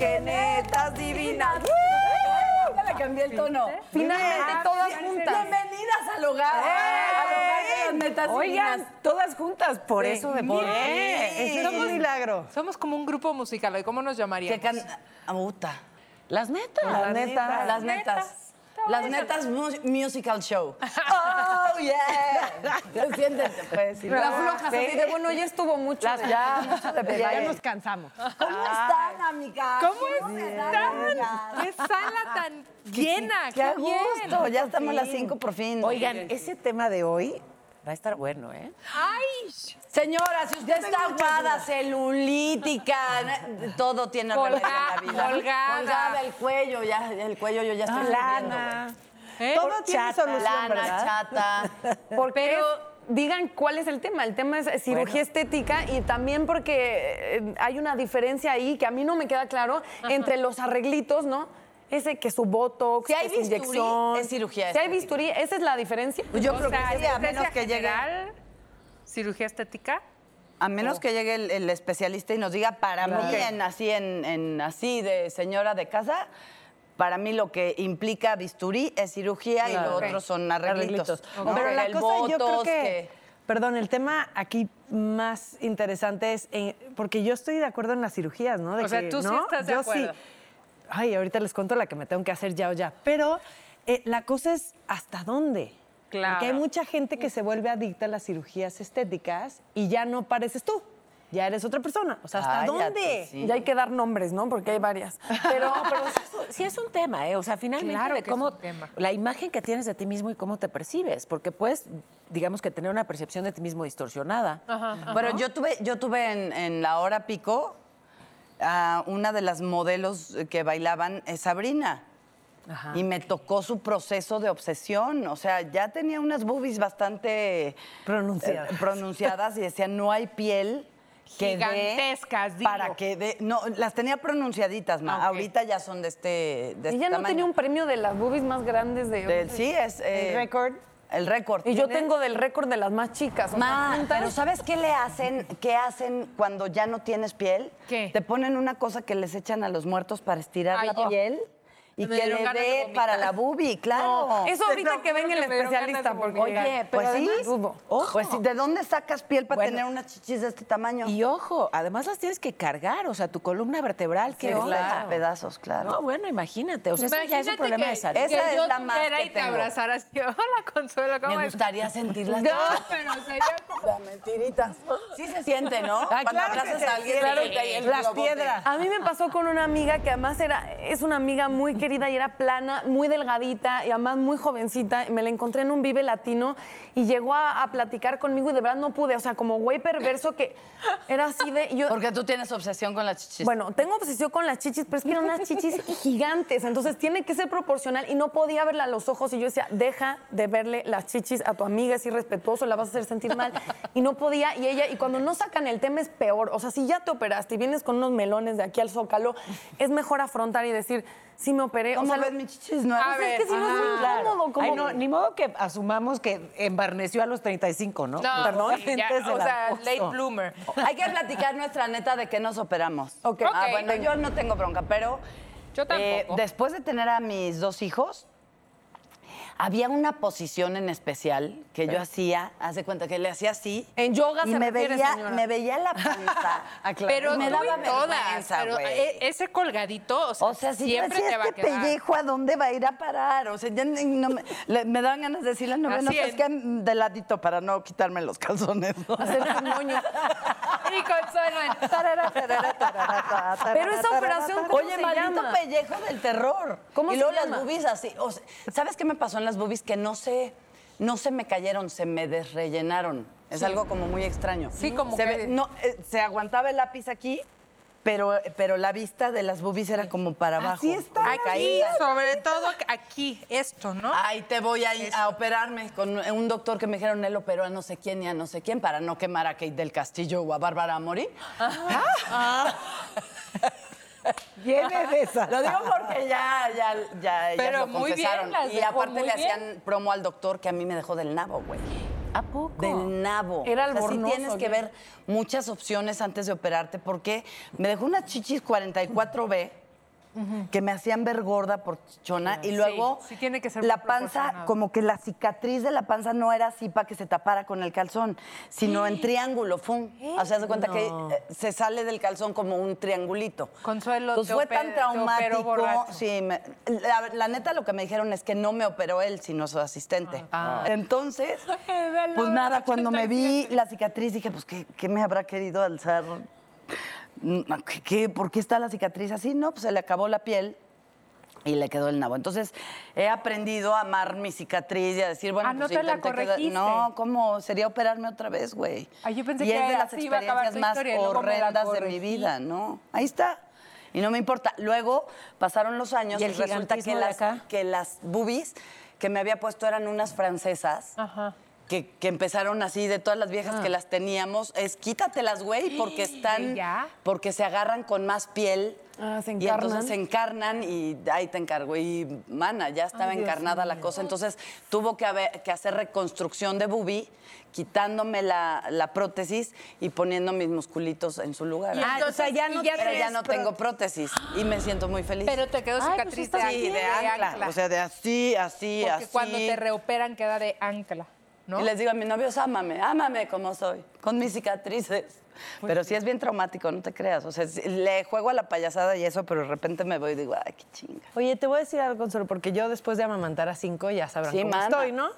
que netas divinas. Ya le cambié el tono. Finalmente todas juntas. Bienvenidas al hogar. Al hogar de las netas Oigan, divinas. todas juntas, por eso de por Eso es un milagro. Somos como un grupo musical. ¿y ¿Cómo nos llamaríamos? Que can... Ah. Las netas. Las netas. Las netas. Las netas mu- musical show. Oh, yeah. Siéntete, pues. Las flojas así de, bueno, ya estuvo mucho. Las- ya, mucho de Ya, nos cansamos. ¿Cómo están, amigas? ¿Cómo están, están? ¡Qué sala tan llena! Qué gusto. Ya estamos a las cinco por fin. Oigan, ese tema de hoy va a estar bueno, ¿eh? ¡Ay! Señora, si usted está aguada, celulítica, todo tiene remedio en la vida. colgada. Colgada el cuello, ya, el cuello yo ya estoy Lana. ¿Eh? Todo tiene solución, Lana, ¿verdad? chata. Porque digan cuál es el tema. El tema es cirugía estética y también porque eh, hay una diferencia ahí que a mí no me queda claro entre los arreglitos, ¿no? Ese que su botox, Si hay que su bisturí, inyección. es cirugía Si hay bisturí, esa es la diferencia. Pues yo O creo sea, que sí, a menos que llegue. cirugía estética. A menos que llegue el, el especialista y nos diga, para mí, en, así, en, en así de señora de casa, para mí lo que implica bisturí es cirugía y lo otro son arreglitos. ¿no? Pero la El cosa, yo creo que, Perdón, el tema aquí más interesante es, eh, porque yo estoy de acuerdo en las cirugías, ¿no? De O sea, que, tú sí ¿no? estás de Yo acuerdo. sí. Ay, ahorita les cuento la que me tengo que hacer ya o ya. Pero eh, la cosa es, ¿hasta dónde? Claro. Porque hay mucha gente que se vuelve adicta a las cirugías estéticas y ya no pareces tú. Ya eres otra persona. O sea, ¿hasta Cállate, dónde? sí. Ya hay que dar nombres, ¿no? Porque hay varias. Pero, pero sí, es un- sí es un tema, ¿eh? O sea, finalmente Claro de cómo un tema. la imagen que tienes de ti mismo y cómo te percibes, porque puedes, digamos que tener una percepción de ti mismo distorsionada. Pero yo tuve, yo tuve en, en la hora pico a una de las modelos que bailaban es Sabrina. Y me tocó su proceso de obsesión. O sea, ya tenía unas boobies bastante Pronunciadas. eh, pronunciadas y decía, no hay piel que Gigantescas, digo. Para que. No, las tenía pronunciaditas, ma. Ah. Ahorita ya son de este, de este Ella no tamaño. tenía un premio de las boobies más grandes de... Del- sí, es. eh, récord. El récord. Y yo tengo del récord de las más chicas. o sea, pero ¿sabes qué le hacen? ¿Qué hacen cuando ya no tienes piel? ¿Qué? Te ponen una cosa que les echan a los muertos para estirar Ay, la piel y Me que le dé para la boobie, claro. No, eso ahorita que venga el que especialista, porque... Oye, pues pero sí. además dudo. Pues sí, ¿de dónde sacas piel para Bueno. tener unas chichis de este tamaño? Y ojo, además las tienes que cargar, o sea, tu columna vertebral, Sí, ¿qué onda? claro. pedazos, claro. No, bueno, imagínate, o sea, eso ya es un Imagínate problema que, de salud. Esa que es la más que y te abrazara así. Hola, Consuelo, ¿cómo Me gustaría sentirlas. No, pero sería como... Las mentiritas. Sí se siente, ¿no? Ah, Cuando claro que abrazas a alguien Las piedras. A mí me pasó con una amiga que además era, es una amiga muy querida y era plana, muy delgadita y además muy jovencita. Me la encontré en un Vive Latino y llegó a, a platicar conmigo y de verdad no pude. O sea, como güey perverso que era así de... yo, Porque tú tienes obsesión con las chichis. bueno, tengo obsesión con las chichis, pero es que eran unas chichis gigantes, entonces tiene que ser proporcional y no podía verla a los ojos y yo decía, deja de verle las chichis a tu amiga, es irrespetuoso, la vas a hacer sentir mal. Y no podía, y ella, y cuando no sacan el tema es peor, o sea, si ya te operaste y vienes con unos melones de aquí al zócalo, es mejor afrontar y decir, sí me operé. ¿Cómo o sea, ves mis chichis nuevas? A es que si no es muy Claro. incómodo, como... Ay, no, ni modo que asumamos que embarneció a los 35, ¿no? No, Perdón, sí, ya, gente se o la sea, puso. late bloomer. Hay que platicar nuestra neta de que nos operamos. Ok. Ah, Ok. bueno, yo no tengo bronca, pero. Yo tampoco. después de tener a mis dos hijos, había una posición en especial que yo hacía, hace cuenta que le hacía así. En yoga y se me refiere, veía, señora. me veía la panza. Pero me daba todas, vergüenza, pero güey. e- ese colgadito, o sea, O sea, si siempre yo decía, te va a quedar. pellejo, ¿a dónde va a ir a parar? O sea, ya no me, le- me daban ganas de decirle, no, no, Así es es. que de ladito para no quitarme los calzones. ¿no? Hacer un moño. Y Consuelo en- Pero esa operación, ¿cómo Oye, se maldito llama? pellejo del terror. ¿Cómo y se luego llama? las boobies así. o sea, ¿Sabes qué me pasó en las boobies? Que no se, no se me cayeron, se me desrellenaron. Es algo como muy extraño. Sí, como se que- ve- no, eh, se aguantaba el lápiz aquí, pero, pero la vista de las boobies era como para abajo. Así está. Aquí, sobre todo aquí, esto, ¿no? Ahí te voy a, operarme con un doctor que me dijeron, él operó a no sé quién y a no sé quién para no quemar a Kate del Castillo o a Bárbara Mori. Viene de esa. Lo digo porque ya, ya, ya Pero lo muy bien, confesaron. las y aparte le bien. hacían promo al doctor que a mí me dejó del nabo, güey. ¿A poco? Del nabo. Era O sea, sí tienes que ver muchas opciones antes de operarte porque me dejó unas chichis 44B que me hacían ver gorda por chichona y luego sí tiene que ser la panza, como que la cicatriz de la panza no era así para que se tapara con el calzón, sino en triángulo, ¡fum! O sea, se cuenta que eh, se sale del calzón como un triangulito. Consuelo, te fue tan traumático. borracho. Sí, me- la, la neta lo que me dijeron es que no me operó él, sino su asistente. Entonces, pues nada, cuando me vi la cicatriz dije, pues, ¿qué, qué me habrá querido alzar? Mm, ¿Qué, por qué está la cicatriz así? No, pues se le acabó la piel y le quedó el nabo. Entonces, he aprendido a amar mi cicatriz y a decir, bueno, Ah, ¿no pues te la intenté quedar- corregiste? No, ¿cómo? Sería operarme otra vez, güey. Ay, yo pensé y que es de las experiencias más historia horrendas de mi vida, ¿no? Ahí está. Y no me importa. Luego pasaron los años ¿Y y, resulta que las, que las boobies que me había puesto eran unas francesas. Ajá. Que, que empezaron así de todas las viejas que las teníamos, es quítatelas, güey, porque están, ¿Ya? porque se agarran con más piel. Ah, se Y entonces encarnan. se encarnan y ahí te encargo. Y, mana, ya estaba encarnada la cosa. Entonces tuvo que, haber, que hacer reconstrucción de boobie, quitándome la, la prótesis y poniendo mis musculitos en su lugar. Y Ah, o sea, ya no y ya Pero ya tienes no pro- tengo prótesis y me siento muy feliz. Pero te quedó Ay, pues cicatriz estás de, sí, de de ancla. O sea, de así, así, Porque así. cuando te reoperan queda de ancla, ¿no? Y les digo a mis novios, ámame, ámame como soy, con mis cicatrices. Pero sí es bien traumático, no te creas. O sea, le juego a la payasada y eso, pero de repente me voy y digo, ay, qué chinga. Oye, te voy a decir algo, Consuelo, porque yo después de amamantar a cinco ya sabrán Sí, cómo mana. estoy, ¿no?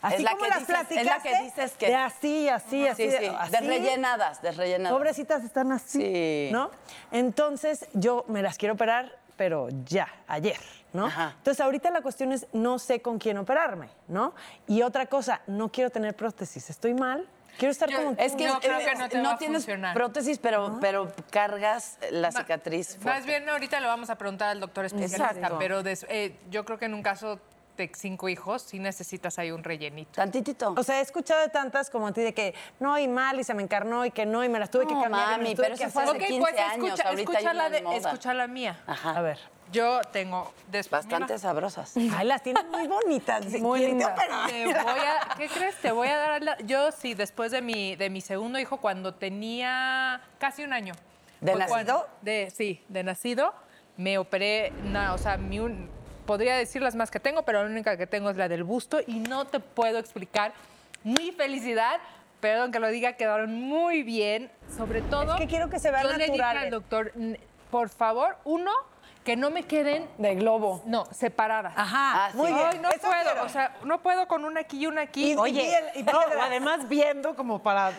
Así Es la como que las dices- es la que dices que- de así, así, así, Sí, sí, así. desrellenadas, desrellenadas. Pobrecitas están así, Sí. ¿no? Entonces, yo me las quiero operar, pero ya, ayer, ¿no? Ajá. Entonces, ahorita la cuestión es, no sé con quién operarme, ¿no? Y otra cosa, no quiero tener prótesis, estoy mal, quiero estar como tú. Es que, Yo creo que no te va a tienes funcionar. prótesis, pero, pero cargas la Ma- cicatriz. Más bien ahorita le vamos a preguntar al doctor especialista, Exacto. pero des- eh, yo creo que en un caso de cinco hijos sí necesitas ahí un rellenito. Tantitito. O sea, he escuchado de tantas como a ti de que no, y mal, y se me encarnó, y que no, y me las tuve que cambiar. y me mami, las tuve pero que eso fue hacer. hace 15 años, pues escucha, ahorita escucha hay la, de, escucha la mía. Ajá. A ver. Yo tengo después Bastante sabrosas. Ay, las tienes muy bonitas. Muy ¿Quién te lindas. operó? Te voy a, ¿Qué crees? Te voy a dar la- Yo sí, después de mi, de mi segundo hijo, cuando tenía casi un año. ¿De nacido? cuando- de, sí, de nacido. Me operé, na- o sea, mi un- podría decir las más que tengo, pero la única que tengo es la del busto y no te puedo explicar mi felicidad. Perdón que lo diga, quedaron muy bien. Sobre todo. Es que quiero que se vean yo le dije naturales. al doctor, "N- por favor, uno, que no me queden De globo. no, separadas. Ajá, Ah, sí. muy bien. Ay, no eso puedo, quiero. o sea, no puedo con una aquí y una aquí. Y- Oye, y- y- no, además viendo como para... Y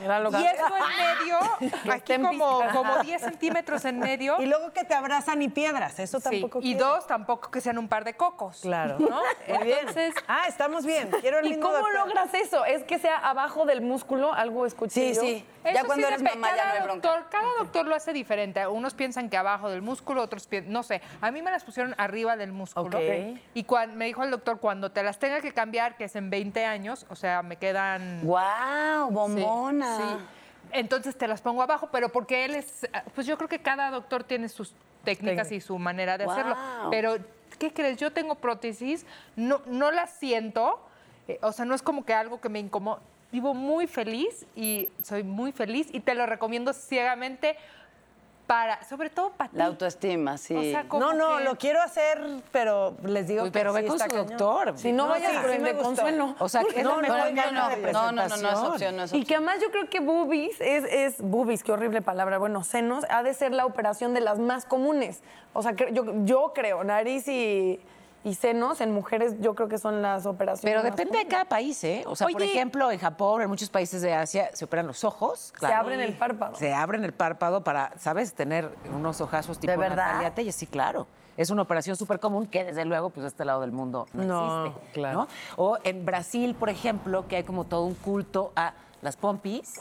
esto en medio, aquí como, como 10 centímetros en medio. Y luego que te abrazan y piedras, eso Sí, tampoco y quiero. dos, tampoco que sean un par de cocos. Claro. ¿no? Muy bien. Entonces, Ah, estamos bien. Quiero el ¿Y cómo doctor. logras eso? ¿Es que sea abajo del músculo? Algo escuché Sí, yo. sí. eso Ya cuando sí eres mamá ya cada no hay bronca. doctor, Cada doctor lo hace diferente. Unos piensan que abajo del músculo, otros piensan, no sé. A mí me las pusieron arriba del músculo. Ok. Y me dijo el doctor, cuando te las tenga que cambiar, que es en 20 años, o sea, me quedan... ¡Wow! Bombona. sí. Entonces te las pongo abajo, pero porque él es, pues yo creo que cada doctor tiene sus técnicas y su manera de hacerlo. Pero, ¿qué crees? Yo tengo prótesis, no, no las siento, eh, o sea, no es como que algo que me incomoda. Vivo muy feliz y soy muy feliz y te lo recomiendo ciegamente para, sobre todo para ti. La autoestima, sí. O sea, como No, no, que- lo quiero hacer, pero les digo Uy, que pero sí ve con está su cañón. doctor. Si no, No, vayas sí, por sí el de consuelo. O sea, que es No, la no, mejor no, no, de no, no, no, no es presentación. opción, no es Y opción. que además yo creo que boobies es, es boobies, qué horrible palabra, bueno, senos, ha de ser la operación de las más comunes. O sea, que yo, yo creo, nariz y, y senos en mujeres yo creo que son las operaciones Pero más depende de cada país, ¿eh? O sea, por ejemplo, en Japón, en muchos países de Asia, se operan los ojos. Se abren el párpado. Se abren el párpado para, ¿sabes? Tener unos ojazos tipo ¿De verdad? Natalia Telles. Sí, claro. Es una operación súper común que, desde luego, pues, de este lado del mundo no, No, existe. claro. ¿no? O en Brasil, por ejemplo, que hay como todo un culto a las pompis.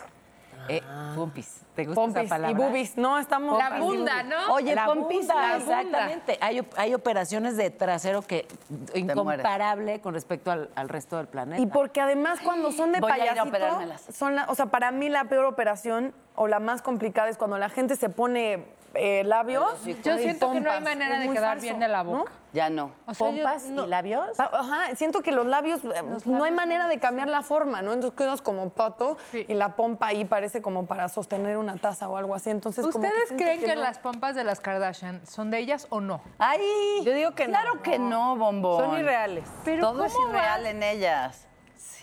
Eh, pompis. ¿Te gusta Pompis esa palabra? y boobies, no, estamos... La bunda, ¿no? Oye, la pompis, bunda, la exactamente. Hay, op- hay operaciones de trasero que incomparable con respecto al, al resto del planeta. Y porque además cuando son de Voy a ir a payasito, son la- o sea, para mí la peor operación o la más complicada es cuando la gente se pone eh, labios. Yo siento que no hay manera de quedar falso, bien de la ¿no? boca. Ya no. O sea, yo pompas no- y labios. Ajá, siento que los labios, eh, no hay manera de cambiar la forma, ¿no? Entonces quedas como pato Sí. y la pompa ahí parece como para sostener una taza o algo así. Entonces, como que ¿Ustedes creen que, no. las pompas de las Kardashian son de ellas o no? Ay, Yo digo que no. Claro que no, bombón. Son irreales. Pero Todo es ¿cómo irreal en ellas.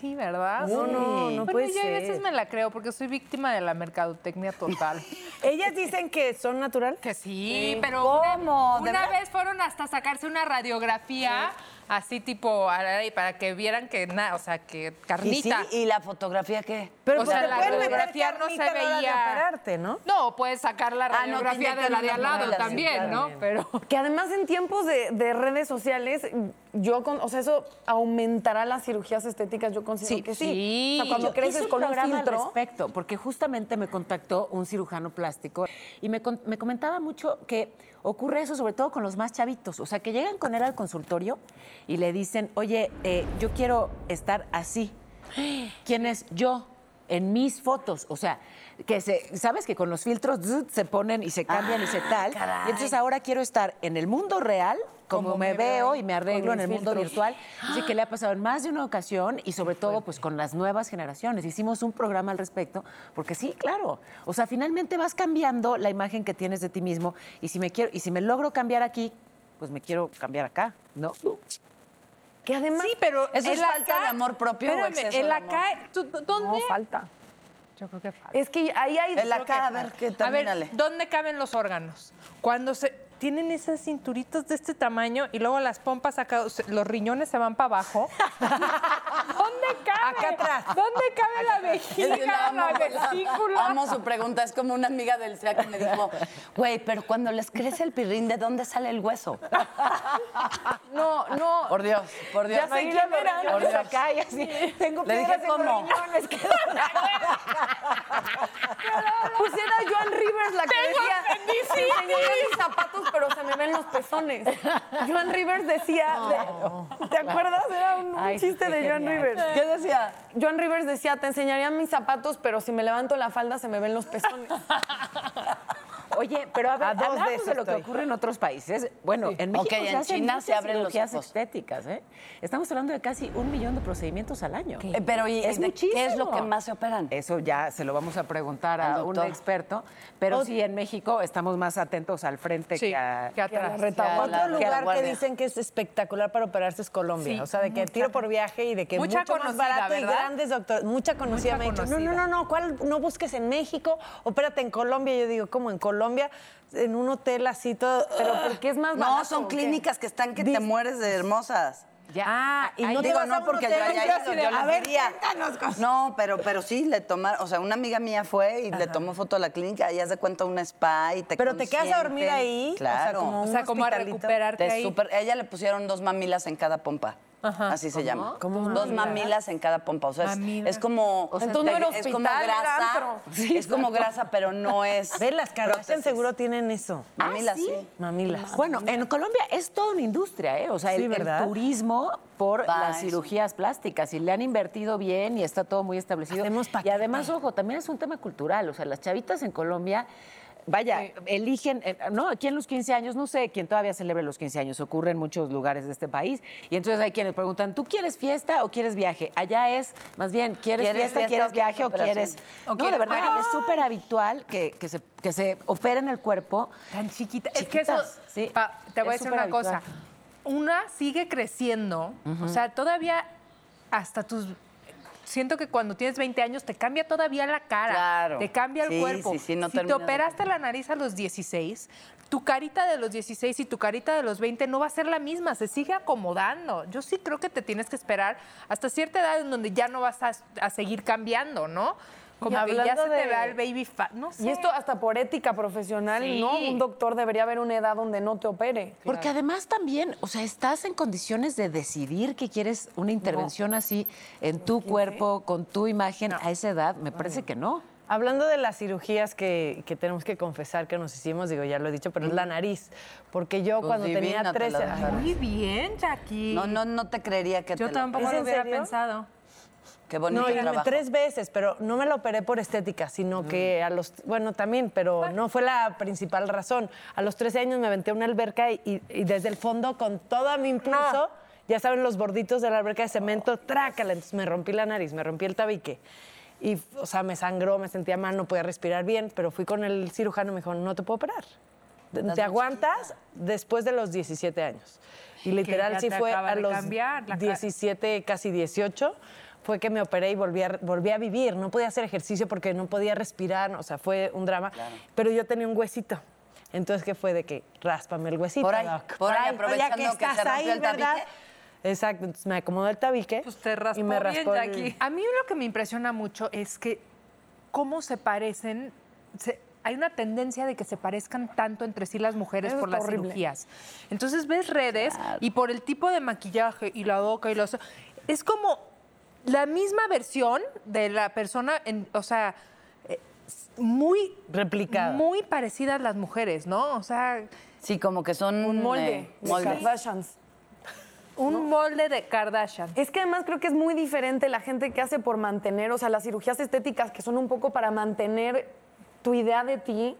Sí, ¿verdad? No, no, no Bueno, puede yo a veces me la creo porque soy víctima de la mercadotecnia total. Ellas dicen que son naturales. Que sí, pero ¿Cómo? una, vez fueron hasta sacarse una radiografía así tipo para que vieran que nada, o sea, que ¿Y, sí? carnita. ¿Y la fotografía qué? Pero O pues sea, te la radiografía no se veía. operarte, ¿no? No, puedes sacar la Ah, no, radiografía de la de al lado sí, también, ¿no? Pero Que además en tiempos de, de redes sociales, yo, con, o sea, eso aumentará las cirugías estéticas, yo considero que sí. Sí. O sea, cuando Yo creces hice con un programa al filtro, respecto, porque justamente me contactó un cirujano plástico y me, me comentaba mucho que ocurre eso sobre todo con los más chavitos, o sea, que llegan con él al consultorio y le dicen, oye, eh, yo quiero estar así. ¿Quién es yo? En mis fotos, o sea, que se, sabes que con los filtros zzz, se ponen y se cambian y se tal. Y entonces ahora quiero estar en el mundo real, como, me, veo y me arreglo en el mundo virtual. Así que le ha pasado en más de una ocasión y sobre todo pues con las nuevas generaciones. Hicimos un programa al respecto, porque sí, claro. O sea, finalmente vas cambiando la imagen que tienes de ti mismo y si me quiero y si me logro cambiar aquí, pues me quiero cambiar acá, ¿no? Que además... sí, pero ¿Eso es el falta acá- de amor propio o Espérame, exceso el de amor? acá, ¿tú- ¿dónde? No, falta. Yo creo que falta. Es que ahí hay... El acá, a ver, que A ver. ¿dónde caben los órganos? Cuando se tienen esas cinturitas de este tamaño y luego las pompas acá, los riñones se van para abajo. ¿Dónde cabe? Acá atrás. ¿Dónde cabe la vejiga, amo, la la- vesícula? Amo su pregunta. Es como una amiga del SEA que me dijo, güey, pero cuando les crece el pirrín, ¿de dónde sale el hueso? No, no. Por Dios, por Dios. Ya sé quién era. Por Dios. acá y así. Tengo Le dije, en ¿cómo? riñones. Pues era Joan Rivers la que decía, te enseñaré mis zapatos, pero se me ven los pezones. Joan Rivers decía, de- ¿te acuerdas? Era un, un Ay, sí, chiste de Joan genial. Rivers. ¿Qué decía? Joan Rivers decía, te enseñaría mis zapatos, pero si me levanto la falda se me ven los pezones. Oye, pero a ver, A dos de hablamos eso de lo que ocurre en otros países. Bueno, en México Ok, se en hacen China se abren los ojos. estéticas, ¿eh? Estamos hablando de casi un millón de procedimientos al año. Eh, pero ¿y es de- muchísimo. qué es lo que más se operan? Eso ya se lo vamos a preguntar a un experto. Pero sí, en México estamos más atentos al frente Sí, que, a- que atrás. Otro la lugar que dicen que es espectacular para operarse es Colombia. Sí, o sea, de que tiro por viaje y de que Mucha mucho más conocida, barato y ¿verdad? grandes doctores. Mucha conocida Mucha me ha dicho, no, conocida. no, no, no, ¿cuál no busques en México? Opérate en Colombia. Yo digo, ¿cómo en Colombia? En un hotel así todo. Pero ¿por qué es más barato? No, son o qué? clínicas que están que te mueres de hermosas. Ya, Ah, y ahí- no te Digo, vas no porque yo haya ido, yo les a ver, diría. cuéntanos cosas. No, pero, pero sí, le tomaron, o sea, una amiga mía fue y le tomó foto a la clínica y hace cuenta un spa y te Pero te quedas a dormir ahí, o sea, Claro. como O sea, como a hospitalito. recuperarte Te ahí. super- ella le pusieron dos mamilas en cada pompa. Así se llama. ¿Cómo Dos mamilas? mamilas en cada pompa. O sea, es, como. sea, entonces no era es como hospital, era grasa. antro. es como grasa, pero no es. Ve, las Kardashian prótesis. seguro tienen eso. Mamilas, sí. Mamilas. Bueno, en Colombia es toda una industria, ¿eh? O sea, Sí, el, turismo por Va, las eso. cirugías plásticas y le han invertido bien y está todo muy establecido. Hacemos y además, ojo, también es un tema cultural. O sea, las chavitas en Colombia, vaya, eligen, eh, no, aquí en los 15 años, no sé quién todavía celebra los 15 años, ocurre en muchos lugares de este país. Y entonces hay quienes preguntan, ¿tú quieres fiesta o quieres viaje? Allá es, más bien, ¿quieres, ¿Quieres fiesta, quieres viaje o quieres...? ¿O no, de verdad, ¡Ah! es súper habitual que, que se, que se operen el cuerpo Tan chiquita. Es que eso, Chiquitas, sí. pa- te voy a decir una cosa. Una sigue creciendo, o sea, todavía hasta tus... Siento que cuando tienes 20 años te cambia todavía la cara, Claro. te cambia el Sí, cuerpo. sí, sí, no si te de operaste la nariz a los 16, tu carita de los 16 y tu carita de los 20 no va a ser la misma, se sigue acomodando. Yo sí creo que te tienes que esperar hasta cierta edad en donde ya no vas a, a seguir cambiando, ¿no? Como que ya hablando se te de- vea el baby fat, no sé. Y esto hasta por ética profesional, Sí. ¿no? Un doctor debería haber una edad donde no te opere. Porque además también, o sea, estás en condiciones de decidir que quieres una intervención así en tu cuerpo, con tu imagen a esa edad. Me parece que no. Hablando de las cirugías que, que tenemos que confesar que nos hicimos, digo, ya lo he dicho, pero es la nariz. Porque yo Pues cuando tenía divina te 13 la dejaron. Muy bien, Jackie. No, no, no te creería que Yo te la- tampoco ¿Es lo hubiera serio? pensado. Qué bonito No, trabajo. tres veces, pero no me la operé por estética, sino que a los, bueno, también, pero no fue la principal razón. A los 13 años me aventé a una alberca y, y- y desde el fondo, con todo mi impulso, ya saben, los borditos de la alberca de cemento, trácala. Entonces me rompí la nariz, me rompí el tabique. Y, o sea, me sangró, me sentía mal, no podía respirar bien, pero fui con el cirujano y me dijo, no te puedo operar. Te aguantas después de los 17 años. Y literal sí fue a los cambiar la cara. 17, casi 18, fue que me operé y volví a, volví a vivir. No podía hacer ejercicio porque no podía respirar, o sea, fue un drama. Pero yo tenía un huesito. Entonces, ¿qué fue? De que ráspame el huesito, Por ahí, doc. por ahí, ya aprovechando que se estás rompió ahí, el tabique. ¿verdad? Exacto, entonces me acomodó el tabique. Pues te raspó y me bien, raspó el-. A mí lo que me impresiona mucho es que cómo se parecen, se- hay una tendencia de que se parezcan tanto entre sí las mujeres Eso por las horrible. cirugías. Entonces ves redes y por el tipo de maquillaje y la boca y los... Es como la misma versión de la persona, en- o sea, eh, muy... Replicada. Muy parecidas las mujeres, ¿no? O sea, Sí, como que son... Un molde eh, de moldes. Kardashians. un molde de Kardashian. Es que además creo que es muy diferente la gente que hace por mantener, o sea, las cirugías estéticas que son un poco para mantener tu idea de ti,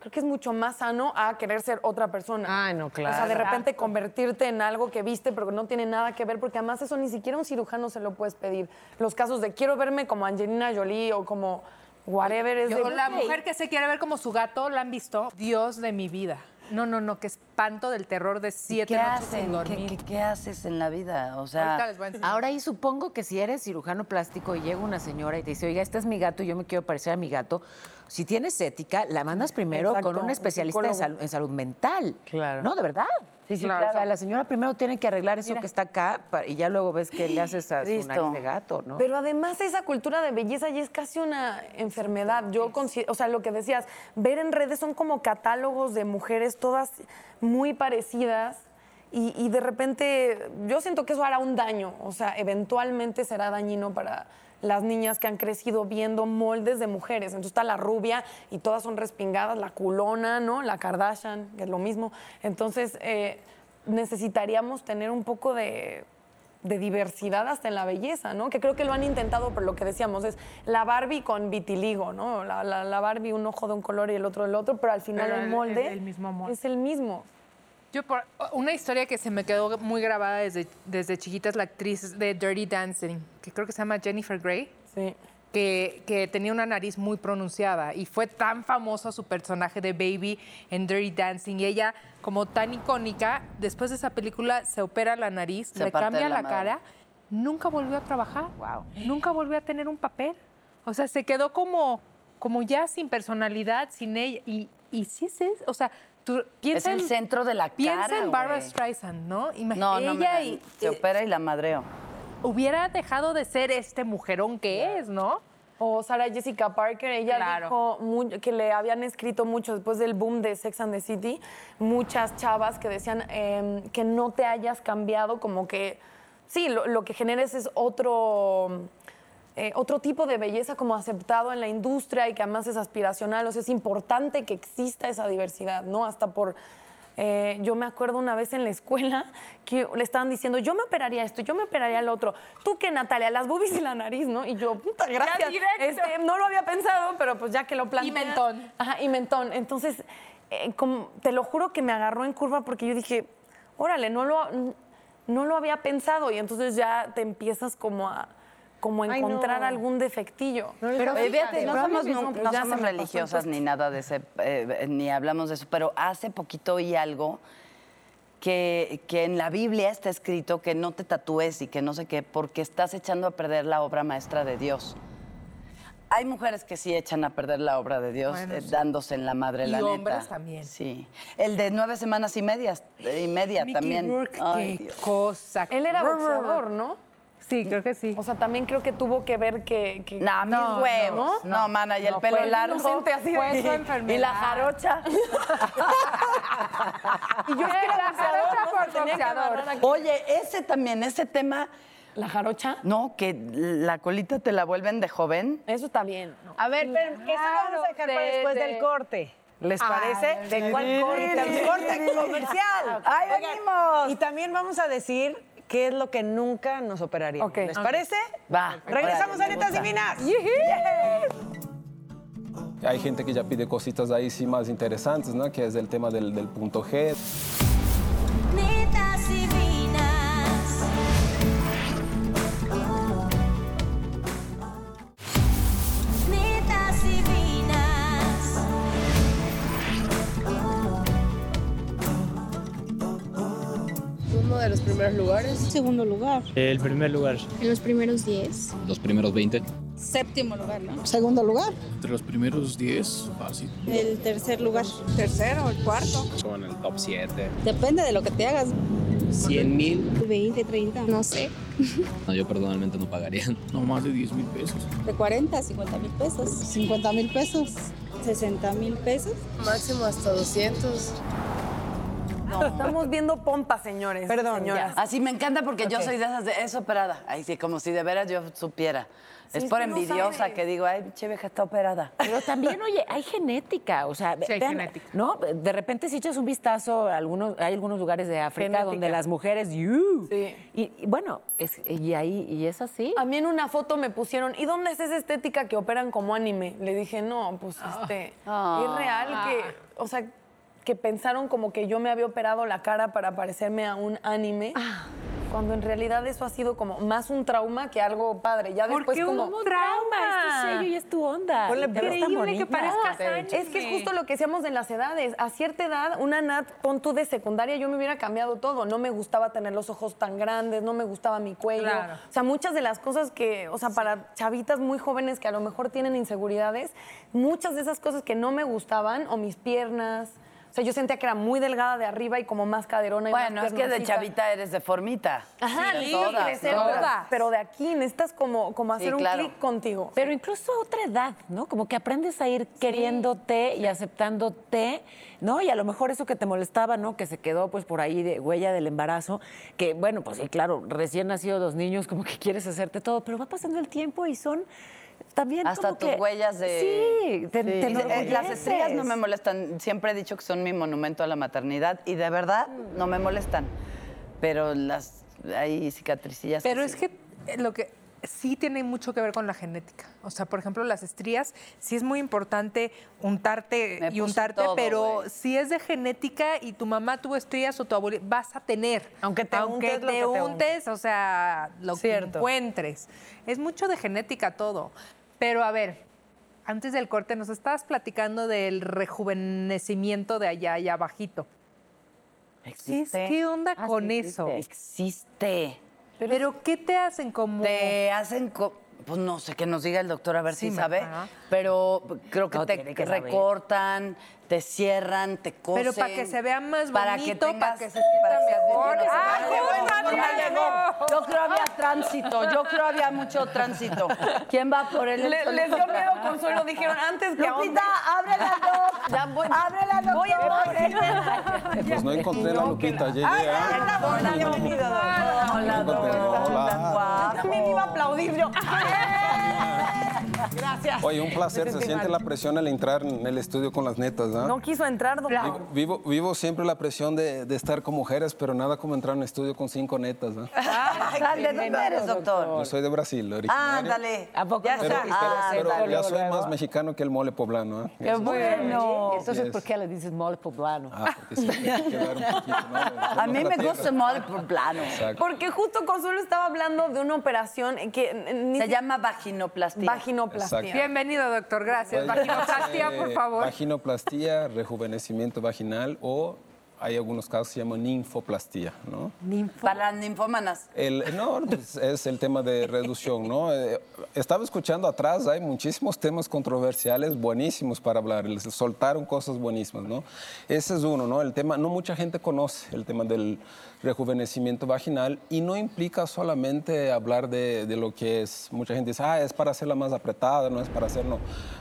creo que es mucho más sano a querer ser otra persona. Ay, no, O sea, claro. de repente convertirte en algo que viste, pero que no tiene nada que ver, porque además eso ni siquiera un cirujano se lo puedes pedir. Los casos de quiero verme como Angelina Jolie o como whatever es de... Yo, la mujer que se quiere ver como su gato, ¿la han visto? Dios de mi vida. No, no, no, qué espanto del terror de siete ¿Qué noches sin hacen? ¿Qué, dormir. qué- qué haces en la vida? O sea, Ahorita les voy a enseñar. Ahora, y supongo que si eres cirujano plástico y llega una señora y te dice, oiga, este es mi gato y yo me quiero parecer a mi gato, si tienes ética, la mandas primero Exacto, con un un especialista en, sal- en salud mental. Claro. No, de verdad. Sí, sí, O claro. sea, la señora primero tiene que arreglar eso que está acá y ya luego ves que le haces a su Listo. nariz de gato, ¿no? Pero además esa cultura de belleza ya es casi una enfermedad. Yo considero, o sea, lo que decías, ver en redes son como catálogos de mujeres todas muy parecidas y, y de repente yo siento que eso hará un daño, o sea, eventualmente será dañino para las niñas que han crecido viendo moldes de mujeres. Entonces está la rubia y todas son respingadas, la culona, ¿no? La Kardashian, que es lo mismo. Entonces eh, necesitaríamos tener un poco de de diversidad hasta en la belleza, ¿no? Que creo que lo han intentado, pero lo que decíamos es la Barbie con vitiligo, ¿no? La, la- la Barbie un ojo de un color y el otro del otro, pero al final el el- molde el- el mismo molde. es el mismo. Yo por una historia que se me quedó muy grabada desde, desde chiquita es la actriz de Dirty Dancing, que creo que se llama Jennifer Grey, Sí. que, que tenía una nariz muy pronunciada y fue tan famoso su personaje de Baby en Dirty Dancing y ella como tan icónica, después de esa película se opera la nariz, Se le cambia la la, cara, nunca volvió a trabajar, nunca volvió a tener un papel, o sea, se quedó como, como ya sin personalidad, sin ella y, y sí es, es- o sea, tú es piensa el en- centro de la Piensa cara, en Barbara. Streisand, ¿no? Imag- No, no, ella la- y- se eh, opera y la madreo. hubiera dejado de ser este mujerón que es, ¿no? O Sarah Jessica Parker, ella Claro. dijo que le habían escrito mucho después del boom de Sex and the City, muchas chavas que decían em, que no te hayas cambiado, como que sí, lo, lo que generes es otro, eh, otro tipo de belleza como aceptado en la industria y que además es aspiracional, o sea, es importante que exista esa diversidad, ¿no? Hasta por... eh, yo me acuerdo una vez en la escuela que le estaban diciendo, yo me operaría esto, yo me operaría el otro. ¿Tú qué, Natalia? Las boobies y la nariz, ¿no? Y yo, puta, gracias. Este, no lo había pensado, pero pues ya que lo planteé. mentón. Ajá, y mentón. Entonces, eh, como- te lo juro que me agarró en curva porque yo dije, órale, no lo, no lo había pensado. Y entonces ya te empiezas como a, como Ay, no. encontrar algún defectillo. Pero Oye, fíjate, no pero a mí somos, no- no somos me religiosas ni nada de ese, eh, ni hablamos de eso, pero hace poquito oí algo que, que en la Biblia está escrito que no te tatúes y que no sé qué, porque estás echando a perder la obra maestra de Dios. Hay mujeres que sí echan a perder la obra de Dios Bueno, eh, dándose en la madre, Y la neta. hombres también. Sí. El de nueve semanas y medias y media Mickey también. Rourke, Ay, qué Dios. cosa. Él era boxeador, ¿no? Sí, creo que sí. O sea, también creo que tuvo que ver que... que No, mis No, huevos. No, mana, y el no, pelo fue largo. inocente así de- Fue su y la jarocha. Y yo era la boxeador, jarocha ¿no? por que. Oye, ese también, ese tema, ¿La jarocha? no, que la colita te la vuelven de joven. Eso está bien. A ver, pero eso vamos a dejar para de- después de- del corte. ¿Les parece? ¿De cuál corte? de- corte comercial. ¡Ay, Oigan, venimos! Y también vamos a decir qué es lo que nunca nos operaría. ¿Les parece? Va. Regresamos a Netas. Divinas. Hay gente que ya pide cositas ahí sí más interesantes, ¿no? Que es el tema del, del punto G. primeros lugares. Segundo lugar. El primer lugar. En los primeros 10. Los primeros 20. Séptimo lugar, ¿no? Segundo lugar. Entre los primeros 10, fácil. El tercer lugar. Tercero, el cuarto. Son el top 7. Depende de lo que te hagas. 100 mil. 20, 30, no sé. No, yo personalmente no pagaría. No más de 10 mil pesos. De 40 a 50 mil pesos. 50 mil pesos. 60 mil pesos. Máximo hasta 200. Estamos viendo pompas, señores. Perdón, señoras. Así me encanta porque yo soy de esas de es operada. Ahí sí, como si de veras yo supiera. es es por no envidiosa que digo, ay, che vieja está operada. Pero también, oye, hay genética, o sea, Sí, hay vean, genética. ¿no? De repente si echas un vistazo, a algunos, hay algunos lugares de África Genética. donde las mujeres. Sí. Y, y bueno, es, y ahí, y es así. A mí en una foto me pusieron, ¿y dónde es esa estética que operan como anime? Le dije, no, pues este, Ah. es real que, o sea, que pensaron como que yo me había operado la cara para parecerme a un anime. Cuando en realidad eso ha sido como más un trauma que algo padre. Ya ¿Por después qué como un trauma, es tu sello y es tu onda. Ponle Increíble que parezcas No, Sánchez. es que es justo lo que decíamos de las edades. A cierta edad, una Nat, pon tú de secundaria, yo me hubiera cambiado todo. No me gustaba tener los ojos tan grandes, no me gustaba mi cuello. Claro. O sea, muchas de las cosas que, o sea, para chavitas muy jóvenes que a lo mejor tienen inseguridades, muchas de esas cosas que no me gustaban, o mis piernas. O sea, yo sentía que era muy delgada de arriba y como más caderona y más Bueno, es que de chavita eres deformita. Ajá, Sí, todas, crecer, todas. pero- pero de aquí necesitas como, como Sí, hacer un clic contigo. Pero incluso a otra edad, ¿no? Como que aprendes a ir queriéndote y aceptándote, ¿no? Y a lo mejor eso que te molestaba, ¿no? Que se quedó pues por ahí de huella del embarazo, que bueno, pues sí, claro, recién nacidos los niños como que quieres hacerte todo, pero va pasando el tiempo y son también Hasta como tus que- huellas de... Sí, te, te Y, Las estrías no me molestan. Siempre he dicho que son mi monumento a la maternidad y de verdad no me molestan. Pero las hay cicatricillas. Pero que es sí. que eh, lo que sí tiene mucho que ver con la genética. O sea, por ejemplo, las estrías, sí es muy importante untarte Me y untarte, todo, pero si es de genética y tu mamá tuvo estrías o tu abuelita, vas a tener. Aunque te Aunque untes lo te untes, o sea, lo Cierto. que encuentres. Es mucho de genética todo. Pero a ver, antes del corte nos estabas platicando del rejuvenecimiento de allá, allá abajito. Existe. ¿Qué onda Ah, con sí, eso? Existe. Pero, ¿qué te hacen como...? Te hacen, co- pues no sé, que nos diga el doctor a ver Sí, si sabe, ajá. pero creo que No, te saber. Te cierran, te cosen. Pero para que se vea más para bonito, que tengas, para que se sienta para que mejor. bien, ¡Ah, llegó! Yo creo había tránsito, yo creo había mucho tránsito. ¿Quién va por él? Le- les dio miedo consuelo, dijeron antes que Lupita, abre la dos. Ya voy. Abre la Voy a doctor. Pues no encontré la Lupita, llegué a... Hola, bienvenido. Hola, hola. También iba a aplaudir yo. Gracias. Oye, un placer, se siente mal. la presión al entrar en el estudio con las netas, ¿no? No quiso entrar, doctor. Vivo, vivo siempre la presión de, de estar con mujeres, pero nada como entrar en un estudio con cinco netas, ¿no? Ay, ¿De dónde eres, doctor? Yo soy de Brasil, originario. Ándale. ¿A poco Ya Pero, pero- el pero ya soy luego? más mexicano que el mole poblano, ¿eh? Qué Eso- bueno. Entonces, Yes. ¿por qué le dices mole poblano? Ah, porque sí, que un poquito, ¿no? A mí me gusta el mole por plano. Exacto. Porque justo Consuelo estaba hablando de una operación que ni Se llama vaginoplastia. vaginoplastia. Bienvenido, doctor. Gracias. Vaginoplastia, eh, por favor. Vaginoplastia, rejuvenecimiento vaginal o hay algunos casos que se llama ninfoplastía, ¿no? Para las ninfómanas. El, no, pues, es el tema de reducción, ¿no? Eh, estaba escuchando atrás, hay muchísimos temas controversiales buenísimos para hablar, les soltaron cosas buenísimas, ¿no? Ese es uno, ¿no? El tema, no mucha gente conoce el tema del rejuvenecimiento vaginal y no implica solamente hablar de, de lo que es, mucha gente dice, ah, es para hacerla más apretada, no es para hacer, no.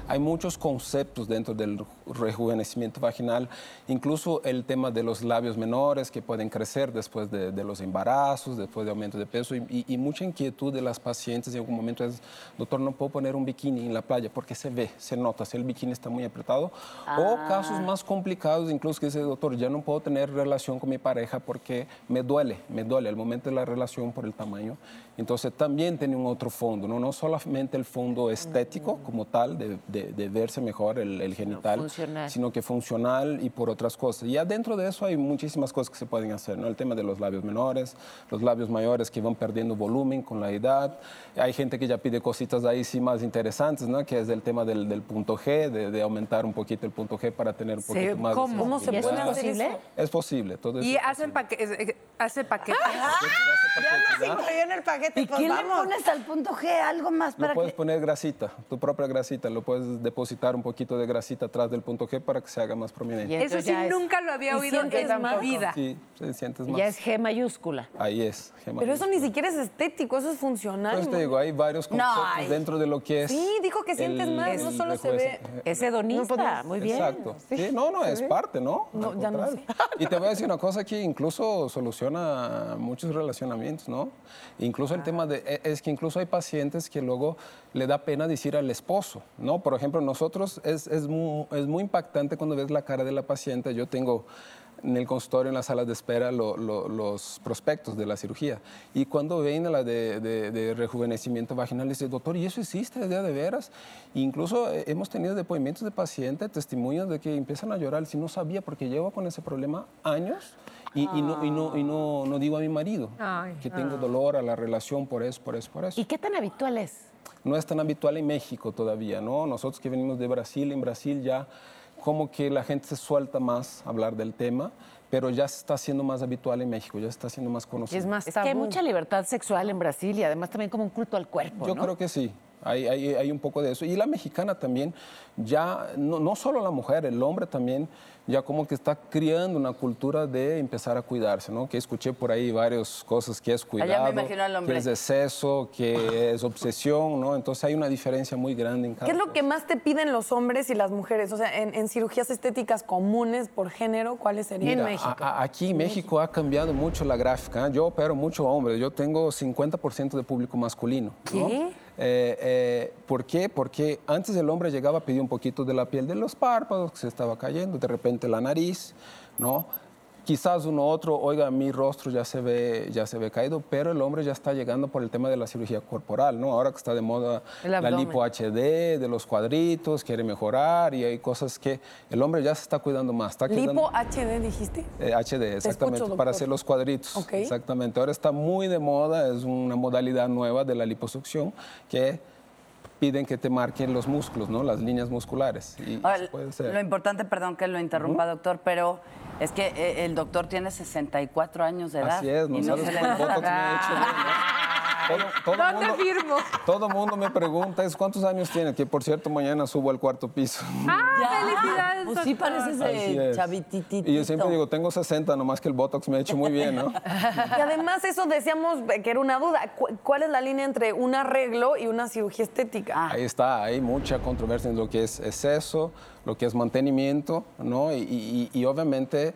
Hay muchos conceptos dentro del rejuvenecimiento vaginal, incluso el tema de los labios menores que pueden crecer después de, de los embarazos, después de aumento de peso y, y- y mucha inquietud de las pacientes en algún momento es, doctor, no puedo poner un bikini en la playa porque se ve, se nota, si el bikini está muy apretado. O casos más complicados, incluso que dice, doctor, ya no puedo tener relación con mi pareja porque me duele, me duele al momento de la relación por el tamaño. Entonces también tiene un otro fondo, no, no solamente el fondo estético como tal, de, de- de verse mejor el, el genital, funcional. sino que funcional y por otras cosas. Y adentro de eso hay muchísimas cosas que se pueden hacer, ¿no? El tema de los labios menores, los labios mayores que van perdiendo volumen con la edad. Hay gente que ya pide cositas ahí sí más interesantes, ¿no? Que es el tema del, del punto G, de, de aumentar un poquito el punto G para tener un Sí, poquito más de ¿cómo? ¿Cómo se ¿Y eso puede es posible? Es posible, todo Y hacen paque- eh, hace paquetes. Ya nos incluyó en el paquete, ¿Y pues qué le pones al punto G? Algo más Lo para puedes que... poner grasita, tu propia grasita, lo puedes depositar un poquito de grasita atrás del punto G para que se haga más prominente. Y Eso sí, es- nunca lo había ¿Y oído en mi vida. Sí, te sientes más. Ya es G mayúscula. Ahí es. Gemma. Pero eso ni siquiera es estético, eso es funcional. Pues te digo, hay varios conceptos dentro de lo que es. Sí, dijo que sientes más, no solo se ve- Es hedonista, muy bien. Exacto. Sí, no, no, es parte, ¿no? No, ya no contrario. Y te voy a decir una cosa que incluso soluciona muchos relacionamientos, ¿no? Incluso el tema de, e- es que incluso hay pacientes que luego le da pena decir al esposo, ¿no? Por ejemplo, nosotros es, es, muy, es muy impactante cuando ves la cara de la paciente. Yo tengo en el consultorio, en la sala de espera, lo- lo- los prospectos de la cirugía. Y cuando ven la de, de- de rejuvenecimiento vaginal, dice, doctor, ¿y eso existe de día de veras? Incluso eh, hemos tenido depoimientos de pacientes, testimonios de que empiezan a llorar, si no sabía, porque llevo con ese problema años y, y no, y no, y no, no digo a mi marido Ay. que tengo dolor a la relación por eso, por eso, por eso ¿Y qué tan habitual es? no es tan habitual en México todavía, ¿no? Nosotros que venimos de Brasil, en Brasil ya como que la gente se suelta más a hablar del tema, pero ya se está haciendo más habitual en México, ya se está haciendo más conocido. Es más Es que hay mucha libertad sexual en Brasil y además también como un culto al cuerpo, Yo ¿no? creo que sí. Hay, hay, hay un poco de eso. Y la mexicana también, ya, no, no solo la mujer, el hombre también, ya como que está criando una cultura de empezar a cuidarse, ¿no? Que escuché por ahí varias cosas, que es cuidado, que es exceso, que es obsesión, ¿no? Entonces hay una diferencia muy grande en cada ¿Qué es lo cosa. que más te piden los hombres y las mujeres? O sea, en, en cirugías estéticas comunes por género, ¿cuáles serían? Mira, a- a- aquí en México ha cambiado mucho la gráfica. ¿eh? Yo opero mucho hombre, yo tengo 50% de público masculino. ¿no? ¿Qué? Eh, eh, ¿Por qué? Porque antes el hombre llegaba a pedir un poquito de la piel de los párpados, que se estaba cayendo, de repente la nariz, ¿no? Quizás uno otro, oiga, mi rostro ya se ve, ya se ve caído, pero el hombre ya está llegando por el tema de la cirugía corporal, ¿no? Ahora que está de moda la lipo HD, de los cuadritos, quiere mejorar y hay cosas que el hombre ya se está cuidando más. Está cuidando- Lipo HD, dijiste. eh, HD, exactamente, escucho, para hacer los cuadritos. Ok. Exactamente. Ahora está muy de moda, es una modalidad nueva de la liposucción que piden que te marquen los músculos, ¿no? Las líneas musculares. Y Ahora, se puede hacer. lo importante, perdón que lo interrumpa, doctor, pero es que eh, el doctor tiene 64 años de edad. Así es, no y sabes se le botox me hecho. ¿No? Todo, todo ¿Dónde mundo, firmo? todo mundo me pregunta, ¿es cuántos años tiene? Que por cierto, mañana subo al cuarto piso. ¡Ah, felicidades, Pues sí pareces de chavititito. Y yo siempre digo, tengo 60, nomás que el botox me ha hecho muy bien, ¿no? Y además eso decíamos que era una duda. ¿Cu- ¿Cuál es la línea entre un arreglo y una cirugía estética? Ahí está, hay mucha controversia en lo que es exceso, lo que es mantenimiento, ¿no? Y, y- y obviamente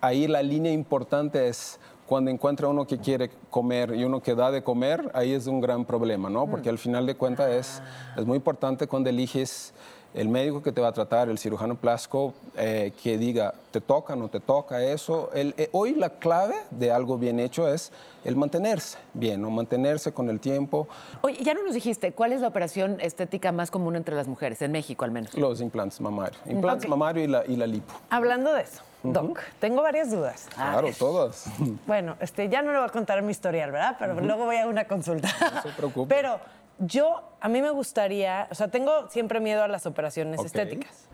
ahí la línea importante es cuando encuentra uno que quiere comer y uno que da de comer, ahí es un gran problema, ¿no? Porque al final de cuentas es, es muy importante cuando eliges el médico que te va a tratar, el cirujano plástico, eh, que diga, te toca, no te toca, eso. El- eh, hoy la clave de algo bien hecho es el mantenerse bien, ¿no? Mantenerse con el tiempo, Oye, ya no nos dijiste, ¿cuál es la operación estética más común entre las mujeres, en México al menos? Los implantes mamarios. Implantes Ok. mamarios y la, y la lipo. Hablando de eso, Doc, tengo varias dudas. Claro, todas. Bueno, este, ya no le voy a contar mi historial, ¿verdad? Pero luego voy a una consulta. No se preocupe. Pero yo, a mí me gustaría, o sea, tengo siempre miedo a las operaciones estéticas.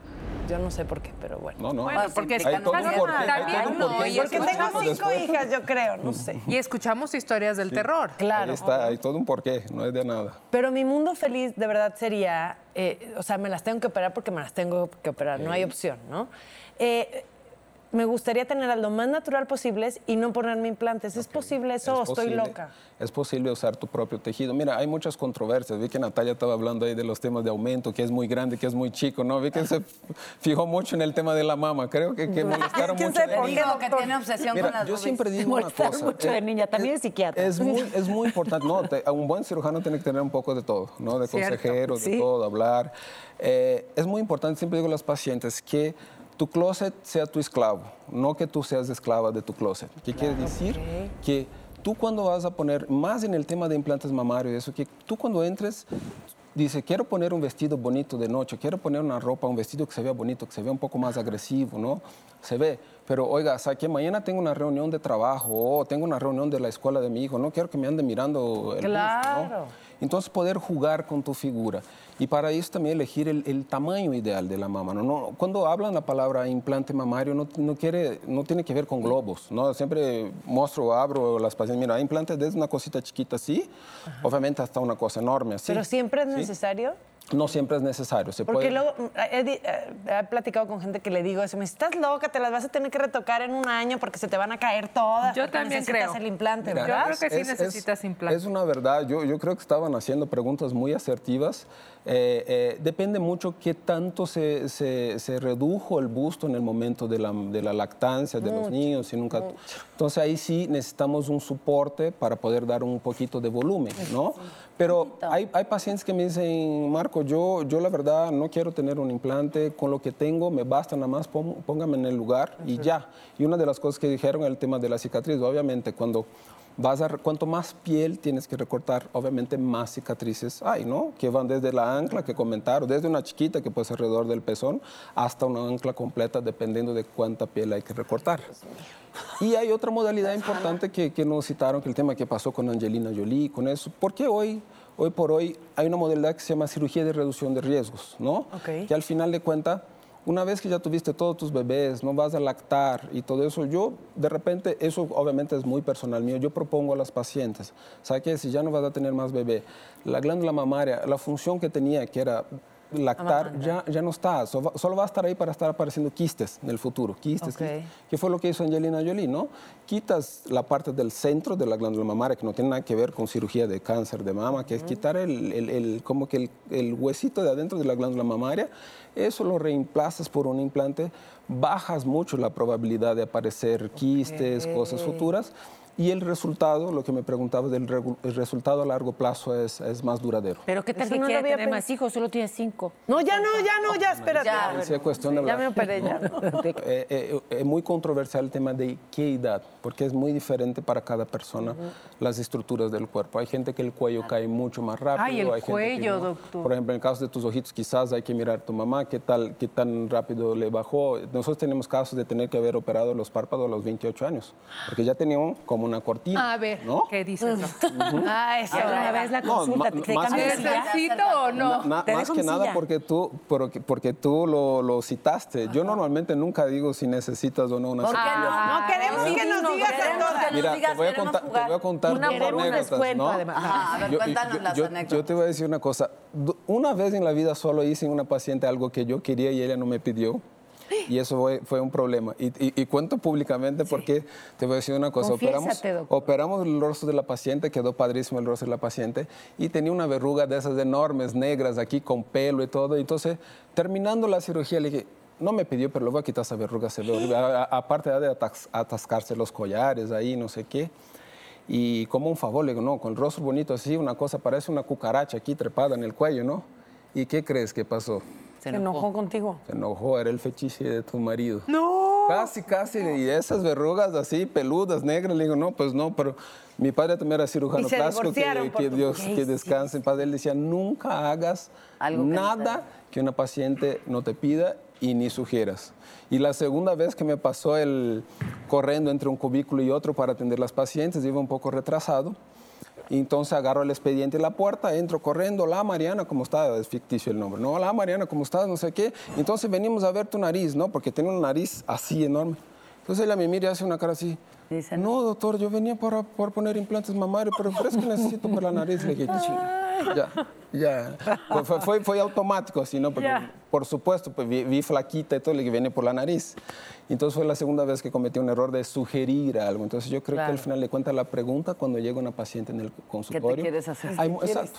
Yo no sé por qué, pero bueno. No, no. Bueno, porque hay todo un estás porqué. Hay también, todo un no, porqué. y ya Porque tengo escuchamos cinco después. hijas, yo creo, no sé. Y escuchamos historias del terror. Claro. Ahí está, hay todo un porqué, no es de nada. Pero mi mundo feliz de verdad sería, eh, o sea, me las tengo que operar porque me las tengo que operar, no hay opción, ¿no? Eh, me gustaría tener lo más natural posible y no ponerme implantes. ¿Es posible eso o Es estoy loca? Es posible usar tu propio tejido. Mira, hay muchas controversias. Vi que Natalia estaba hablando ahí de los temas de aumento, que es muy grande, que es muy chico, ¿no? Vi que se fijó mucho en el tema de la mama. Creo que, que molestaron ¿Quién mucho. digo que tiene obsesión Mira, con las yo siempre digo una cosa. mucho de niña, también es psiquiatra. Es muy, es muy importante. No, te- un buen cirujano tiene que tener un poco de todo, ¿no? De Cierto, consejero, de sí. todo, hablar. Eh, es muy importante, siempre digo a los pacientes, que tu closet sea tu esclavo, no que tú seas esclava de tu closet. ¿Qué quiere decir? Que tú cuando vas a poner, más en el tema de implantes mamarios, eso, que tú cuando entres, dice, quiero poner un vestido bonito de noche, quiero poner una ropa, un vestido que se vea bonito, que se vea un poco más agresivo, ¿no? Se ve, pero oiga, ¿sabe que mañana tengo una reunión de trabajo o tengo una reunión de la escuela de mi hijo, no quiero que me ande mirando el busto, ¿no? Entonces, poder jugar con tu figura. Y para eso también elegir el, el tamaño ideal de la mama. ¿no? No, cuando hablan la palabra implante mamario, no, no, quiere, no tiene que ver con globos. ¿no? Siempre muestro, abro las pacientes, mira, hay implantes desde una cosita chiquita así, obviamente hasta una cosa enorme así. ¿Pero siempre es ¿sí? necesario? No siempre es necesario. Se Porque puede... luego mm, he, eh, he platicado con gente que le digo eso, me dice, estás loca, te las vas a tener que retocar en un año porque se te van a caer todas. Yo también necesitas creo. el implante, Mira, ¿verdad? creo que sí necesitas implante. Es una verdad. Yo, yo creo que estaban haciendo preguntas muy asertivas. Eh, eh, depende mucho qué tanto se, se- se redujo el busto en el momento de la, de la lactancia de los niños. Y nunca... Entonces ahí sí necesitamos un soporte para poder dar un poquito de volumen, ¿no? Pero hay, hay pacientes que me dicen, Marco, yo, yo la verdad no quiero tener un implante, con lo que tengo me basta nada más, póngame en el lugar y ya. Y una de las cosas que dijeron el tema de la cicatriz, obviamente cuando vas a, cuanto más piel tienes que recortar, obviamente más cicatrices hay, ¿no? Que van desde la ancla que comentaron, desde una chiquita que puede ser alrededor del pezón, hasta una ancla completa, dependiendo de cuánta piel hay que recortar. Y hay otra modalidad importante que, que nos citaron, que el tema que pasó con Angelina Jolie, con eso, porque hoy, hoy por hoy hay una modalidad que se llama cirugía de reducción de riesgos, ¿no? Ok. Que al final de cuentas, una vez que ya tuviste todos tus bebés, no vas a lactar y todo eso, yo de repente, eso obviamente es muy personal mío, yo propongo a las pacientes, ¿sabes qué? Si ya no vas a tener más bebé, la glándula mamaria, la función que tenía, que era lactar, ya, ya no está, so- va- solo va a estar ahí para estar apareciendo quistes en el futuro, quistes, Ok. quistes. ¿Qué fue lo que hizo Angelina Jolie, no? Quitas la parte del centro de la glándula mamaria, que no tiene nada que ver con cirugía de cáncer de mama, que es quitar el, el- el- como que el, el huesito de adentro de la glándula mamaria, eso lo reemplazas por un implante, bajas mucho la probabilidad de aparecer quistes, cosas futuras, y el resultado, lo que me preguntaba del el resultado a largo plazo es, es más duradero. Pero ¿qué tal Eso que no lo quiere había tener pens- más hijos? Solo tiene cinco. No, ya no, ya no, ya, espérate. Ya. Sí, es cuestión de Ya me operé, ya. Eh, eh, es muy controversial el tema de qué edad, porque es muy diferente para cada persona las estructuras del cuerpo. Hay gente que el cuello cae mucho más rápido. Ay, el hay gente que cuello, no. doctor. Por ejemplo, en el caso de tus ojitos, quizás hay que mirar a tu mamá qué, tal, qué tan rápido le bajó. Nosotros tenemos casos de tener que haber operado los párpados a los 28 años, porque ya tenían como una cortina. A ver, ¿no? ¿qué dices? Ah, eso. Y una vez la No, consulta, ma- ¿te, cambias o no? Na- Te más que nada porque tú, porque, porque tú lo, lo citaste. Yo normalmente nunca digo si necesitas o no una cirugía. No queremos que nos digas a todas. Mira, digas, te voy, a contar, te voy a contar Una dos anécdotas, ¿no? además. Ajá, a ver, Yo- cuéntanos yo- las yo- anécdotas. Yo te voy a decir una cosa. Una vez en la vida solo hice en una paciente algo que yo quería y ella no me pidió. Y eso fue, fue un problema. Y, y- y cuento públicamente porque te voy a decir una cosa. Operamos, operamos el rostro de la paciente, quedó padrísimo el rostro de la paciente y tenía una verruga de esas enormes, negras, aquí con pelo y todo. Entonces, terminando la cirugía, le dije, no me pidió, pero le voy a quitar esa verruga, se ve Aparte de atas- atascarse los collares ahí, no sé qué. Y como un favor, le digo, no, con el rostro bonito así, una cosa, parece una cucaracha aquí trepada en el cuello, ¿no? ¿Y qué crees que pasó? Se enojó contigo. Se enojó, era el fetiche de tu marido. ¡No! Casi, casi, y esas verrugas así, peludas, negras, le digo, no, pues no, pero mi padre también era cirujano plástico, que, por que tu- Dios, que descanse en paz. Él decía, nunca hagas Algo que no nada que una paciente no te pida y ni sugieras. Y la segunda vez que me pasó el corriendo entre un cubículo y otro para atender las pacientes, iba un poco retrasado. Y entonces agarro el expediente en la puerta, entro corriendo, la Mariana, ¿cómo estás? Es ficticio el nombre. No, la Mariana, ¿cómo estás? No sé qué. Entonces venimos a ver tu nariz, ¿no? Porque tiene una nariz así enorme. Entonces ella me mira y hace una cara así. No, doctor, yo venía para, por poner implantes mamarios, pero es que necesito por la nariz. Le dije, ya, ya. Fue- Fue, fue, fue automático, así, ¿no? Porque, Ya. por supuesto, pues vi, vi flaquita y todo, le dije, viene por la nariz. Entonces fue la segunda vez que cometí un error de sugerir algo. Entonces yo creo que Claro. al final le cuenta la pregunta cuando llega una paciente en el consultorio. quieres hacer? Hay ¿Qué quieres? exacto.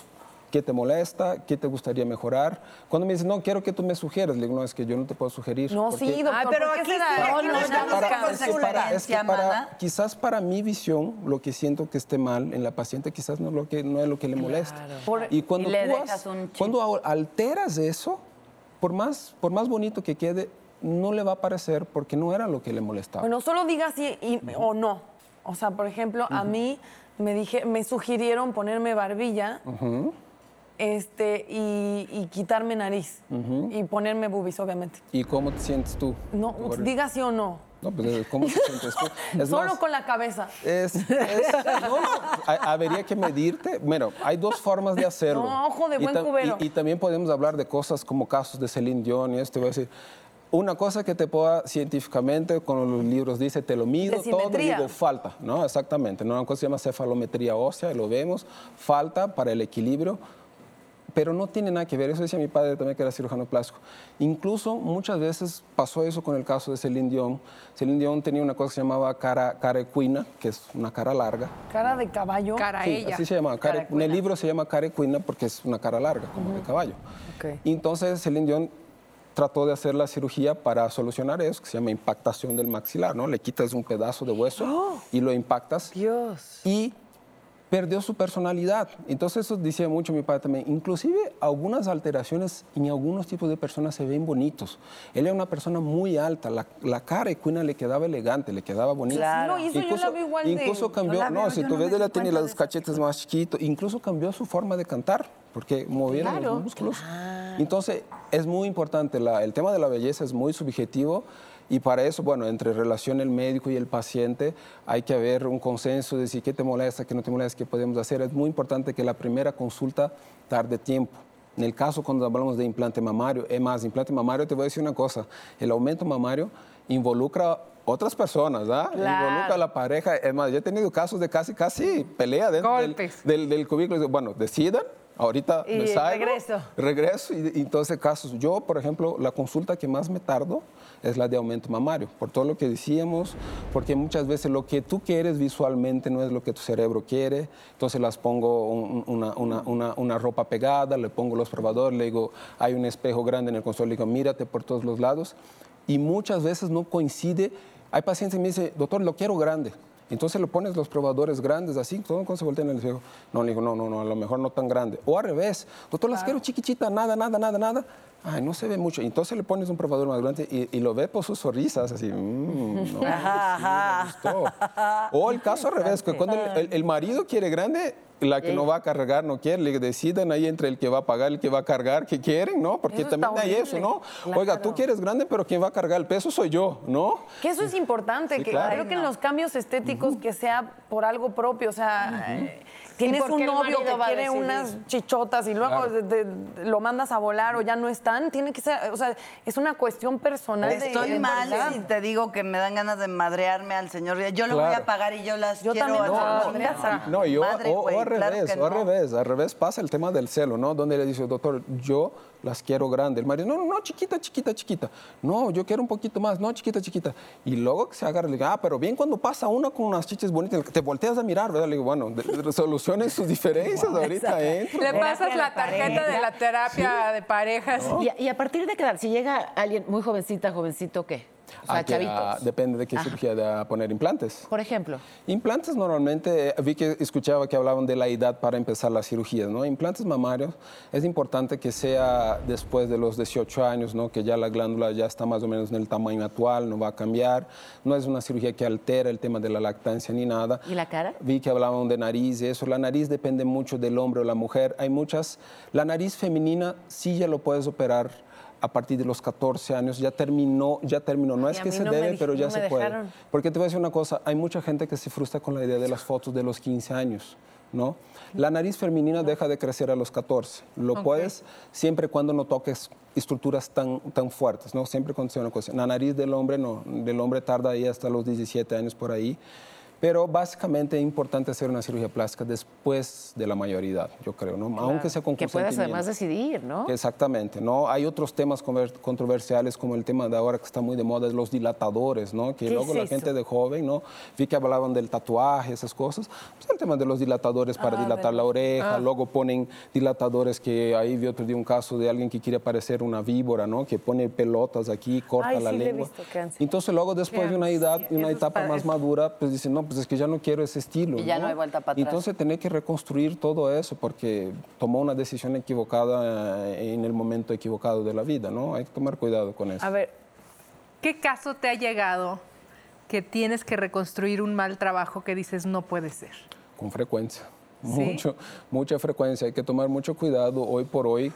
¿Qué te molesta? ¿Qué te gustaría mejorar? Cuando me dicen, no, quiero que tú me sugieras, le digo, no, es que yo no te puedo sugerir. No, porque- sí, doctor. Ay, pero ¿por qué aquí será? No, no, es que para, es que para- quizás para mi visión, lo que siento que esté mal en la paciente, quizás no, lo que, no es lo que le molesta. Y cuando, y le tú has- cuando alteras eso, por más, por más bonito que quede, no le va a parecer porque no era lo que le molestaba. Bueno, solo diga sí o no. O sea, por ejemplo, a mí me dije, me sugirieron ponerme barbilla Ujú. Este, y, y quitarme nariz. Y ponerme boobies, obviamente. ¿Y cómo te sientes tú? No, Por- diga sí o no. No, pues, ¿cómo te sientes tú? Es Solo más, con la cabeza. Es, es- no, ha- habría que medirte. Bueno, hay dos formas de hacerlo. No, ojo de Y buen tam- cubero. Y, y también podemos hablar de cosas como casos de Celine Dion y esto. Voy a decir, una cosa que te pueda científicamente, con los libros dice, te lo mido todo, digo, falta, ¿no? Exactamente. ¿no? Una cosa se llama cefalometría ósea, y lo vemos, falta para el equilibrio pero no tiene nada que ver. Eso decía mi padre también, que era cirujano plástico. Incluso muchas veces pasó eso con el caso de Celine Dion. Celine Dion tenía una cosa que se llamaba cara, cara equina, que es una cara larga. Cara de caballo. Cara Sí, así se llama. cara- en el libro se llama cara equina porque es una cara larga, como de caballo. Y entonces Celine Dion trató de hacer la cirugía para solucionar eso, que se llama impactación del maxilar, ¿no? Le quitas un pedazo de hueso y lo impactas. Dios. Y perdió su personalidad. Entonces eso decía mucho mi padre también. Inclusive algunas alteraciones en algunos tipos de personas se ven bonitos. Él era una persona muy alta, la, la cara equina le quedaba elegante, le quedaba bonita. Claro. No, eso yo la veo igual Incluso cambió, no, si tú no ves, ella tiene los cachetes más chiquitos, incluso cambió su forma de cantar, porque movieron Claro. los músculos. Entonces, es muy importante, la- el tema de la belleza es muy subjetivo y para eso, bueno, entre relación el médico y el paciente hay que haber un consenso de decir qué te molesta, qué no te molesta, qué podemos hacer. Es muy importante que la primera consulta tarde tiempo. En el caso cuando hablamos de implante mamario, es más, implante mamario, te voy a decir una cosa, el aumento mamario involucra otras personas, ¿ah? Claro. Involucra a la pareja. Es más, yo he tenido casos de casi, casi pelea dentro del, del, del cubículo. Bueno, decidan, ahorita Y me salgo, regreso. regreso y, y entonces casos. Yo, por ejemplo, la consulta que más me tardo es la de aumento mamario, por todo lo que decíamos, porque muchas veces lo que tú quieres visualmente no es lo que tu cerebro quiere, entonces las pongo un- una, una- una- una ropa pegada, le pongo los probadores, le digo, hay un espejo grande en el consultorio, le digo, mírate por todos los lados, y muchas veces no coincide. Hay pacientes que me dicen, doctor, lo quiero grande. Entonces le pones los probadores grandes así, todo cuando se voltea en el espejo. No, le digo, no, no, no, a lo mejor no tan grande. O al revés, doctor, las quiero chiquichitas, nada, nada, nada, nada. Ay, no se ve mucho. Entonces le pones un probador más grande y, y lo ves por sus sonrisas, así, "Mm, no, sí, me gustó". O el caso al revés, que cuando el, el- el marido quiere grande, la que no va a cargar no quiere, le decidan ahí entre el que va a pagar y el que va a cargar, que quieren, ¿no? Porque Eso también hay eso. ¿no? Oiga, tú quieres grande, pero quien va a cargar el peso soy yo, ¿no? Que eso es importante, Sí, que claro. creo que en los cambios estéticos que sea por algo propio, o sea, eh, tienes un novio que quiere unas chichotas y luego Claro. de- de- lo mandas a volar o ya no están, tiene que ser, o sea, es una cuestión personal. de- Estoy de mal si te digo que me dan ganas de madrearme al señor. Yo lo voy a pagar y yo las Yo quiero también a No, y o, madre, o- o güey, al revés, o al no. revés, al revés pasa el tema del celo, ¿no? Donde le dice, doctor, yo las quiero grande. El marido, no, no, no, chiquita, chiquita, chiquita. No, yo quiero un poquito más, no, chiquita, chiquita. Y luego que se agarra, le digo, ah, pero bien cuando pasa una con unas chiches bonitas, te volteas a mirar, ¿verdad? Le digo, bueno, de- de- solucionen sus diferencias ahorita, entro. Le ¿no? pasas la tarjeta de la terapia de parejas. Y, a- y a partir de qué edad, si llega alguien muy jovencita, jovencito, ¿qué? O sea, Ah, que, ah, chavitos. depende de qué Ajá. cirugía a poner implantes. Por ejemplo. Implantes normalmente, eh, vi que escuchaba que hablaban de la edad para empezar las cirugías, ¿no? Implantes mamarios es importante que sea después de los 18 años, ¿no? Que ya la glándula ya está más o menos en el tamaño actual, no va a cambiar. No es una cirugía que altera el tema de la lactancia ni nada. ¿Y la cara? Vi que hablaban de nariz y eso. La nariz depende mucho del hombre o la mujer. Hay muchas. La nariz femenina sí ya lo puedes operar a partir de los 14 años. Ya terminó, ya terminó. No Y es que se no debe, pero ya no se puede. dejaron. Porque te voy a decir una cosa. Hay mucha gente que se frustra con la idea de las fotos de los 15 años, ¿no? La nariz femenina deja de crecer a los 14. Lo puedes siempre cuando no toques estructuras tan, tan fuertes, ¿no? Siempre cuando sea una cosa. La nariz del hombre no. Del hombre tarda ahí hasta los 17 años por ahí. Pero básicamente es importante hacer una cirugía plástica después de la mayoría, yo creo, ¿no? Aunque sea con Que puedas además decidir, ¿no? Exactamente, ¿no? Hay otros temas controversiales como el tema de ahora que está muy de moda, los dilatadores, ¿no? Que ¿Qué luego es la eso? gente de joven, ¿no? Vi que hablaban del tatuaje, esas cosas. Pues el tema de los dilatadores para dilatar la oreja, luego ponen dilatadores que ahí vi otro día un caso de alguien que quiere parecer una víbora, ¿no? Que pone pelotas aquí, corta Ay, la sí, le he lengua. visto. Entonces luego después de una edad, una es etapa para- más madura, pues dicen, no, pues es que ya no quiero ese estilo. Y ya no hay vuelta para atrás. Entonces tener que reconstruir todo eso porque tomó una decisión equivocada en el momento equivocado de la vida, ¿no? Hay que tomar cuidado con eso. A ver, ¿Qué caso te ha llegado que tienes que reconstruir un mal trabajo que dices no puede ser? Con frecuencia. ¿Sí? Mucho, mucha frecuencia. Hay que tomar mucho cuidado. Hoy por hoy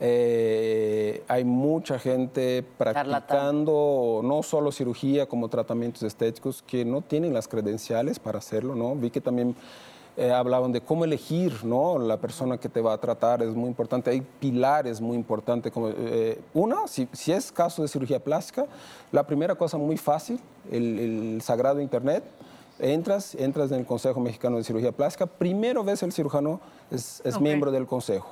eh, hay mucha gente practicando no solo cirugía como tratamientos estéticos que no tienen las credenciales para hacerlo, ¿no? Vi que también eh, hablaban de cómo elegir, ¿no? La persona que te va a tratar es muy importante. Hay pilares muy importantes. Como, eh, una, si, si es caso de cirugía plástica, la primera cosa muy fácil, el, el sagrado Internet. Entras, entras en el Consejo Mexicano de Cirugía Plástica. Primero ves el cirujano, es, es Ok. miembro del consejo.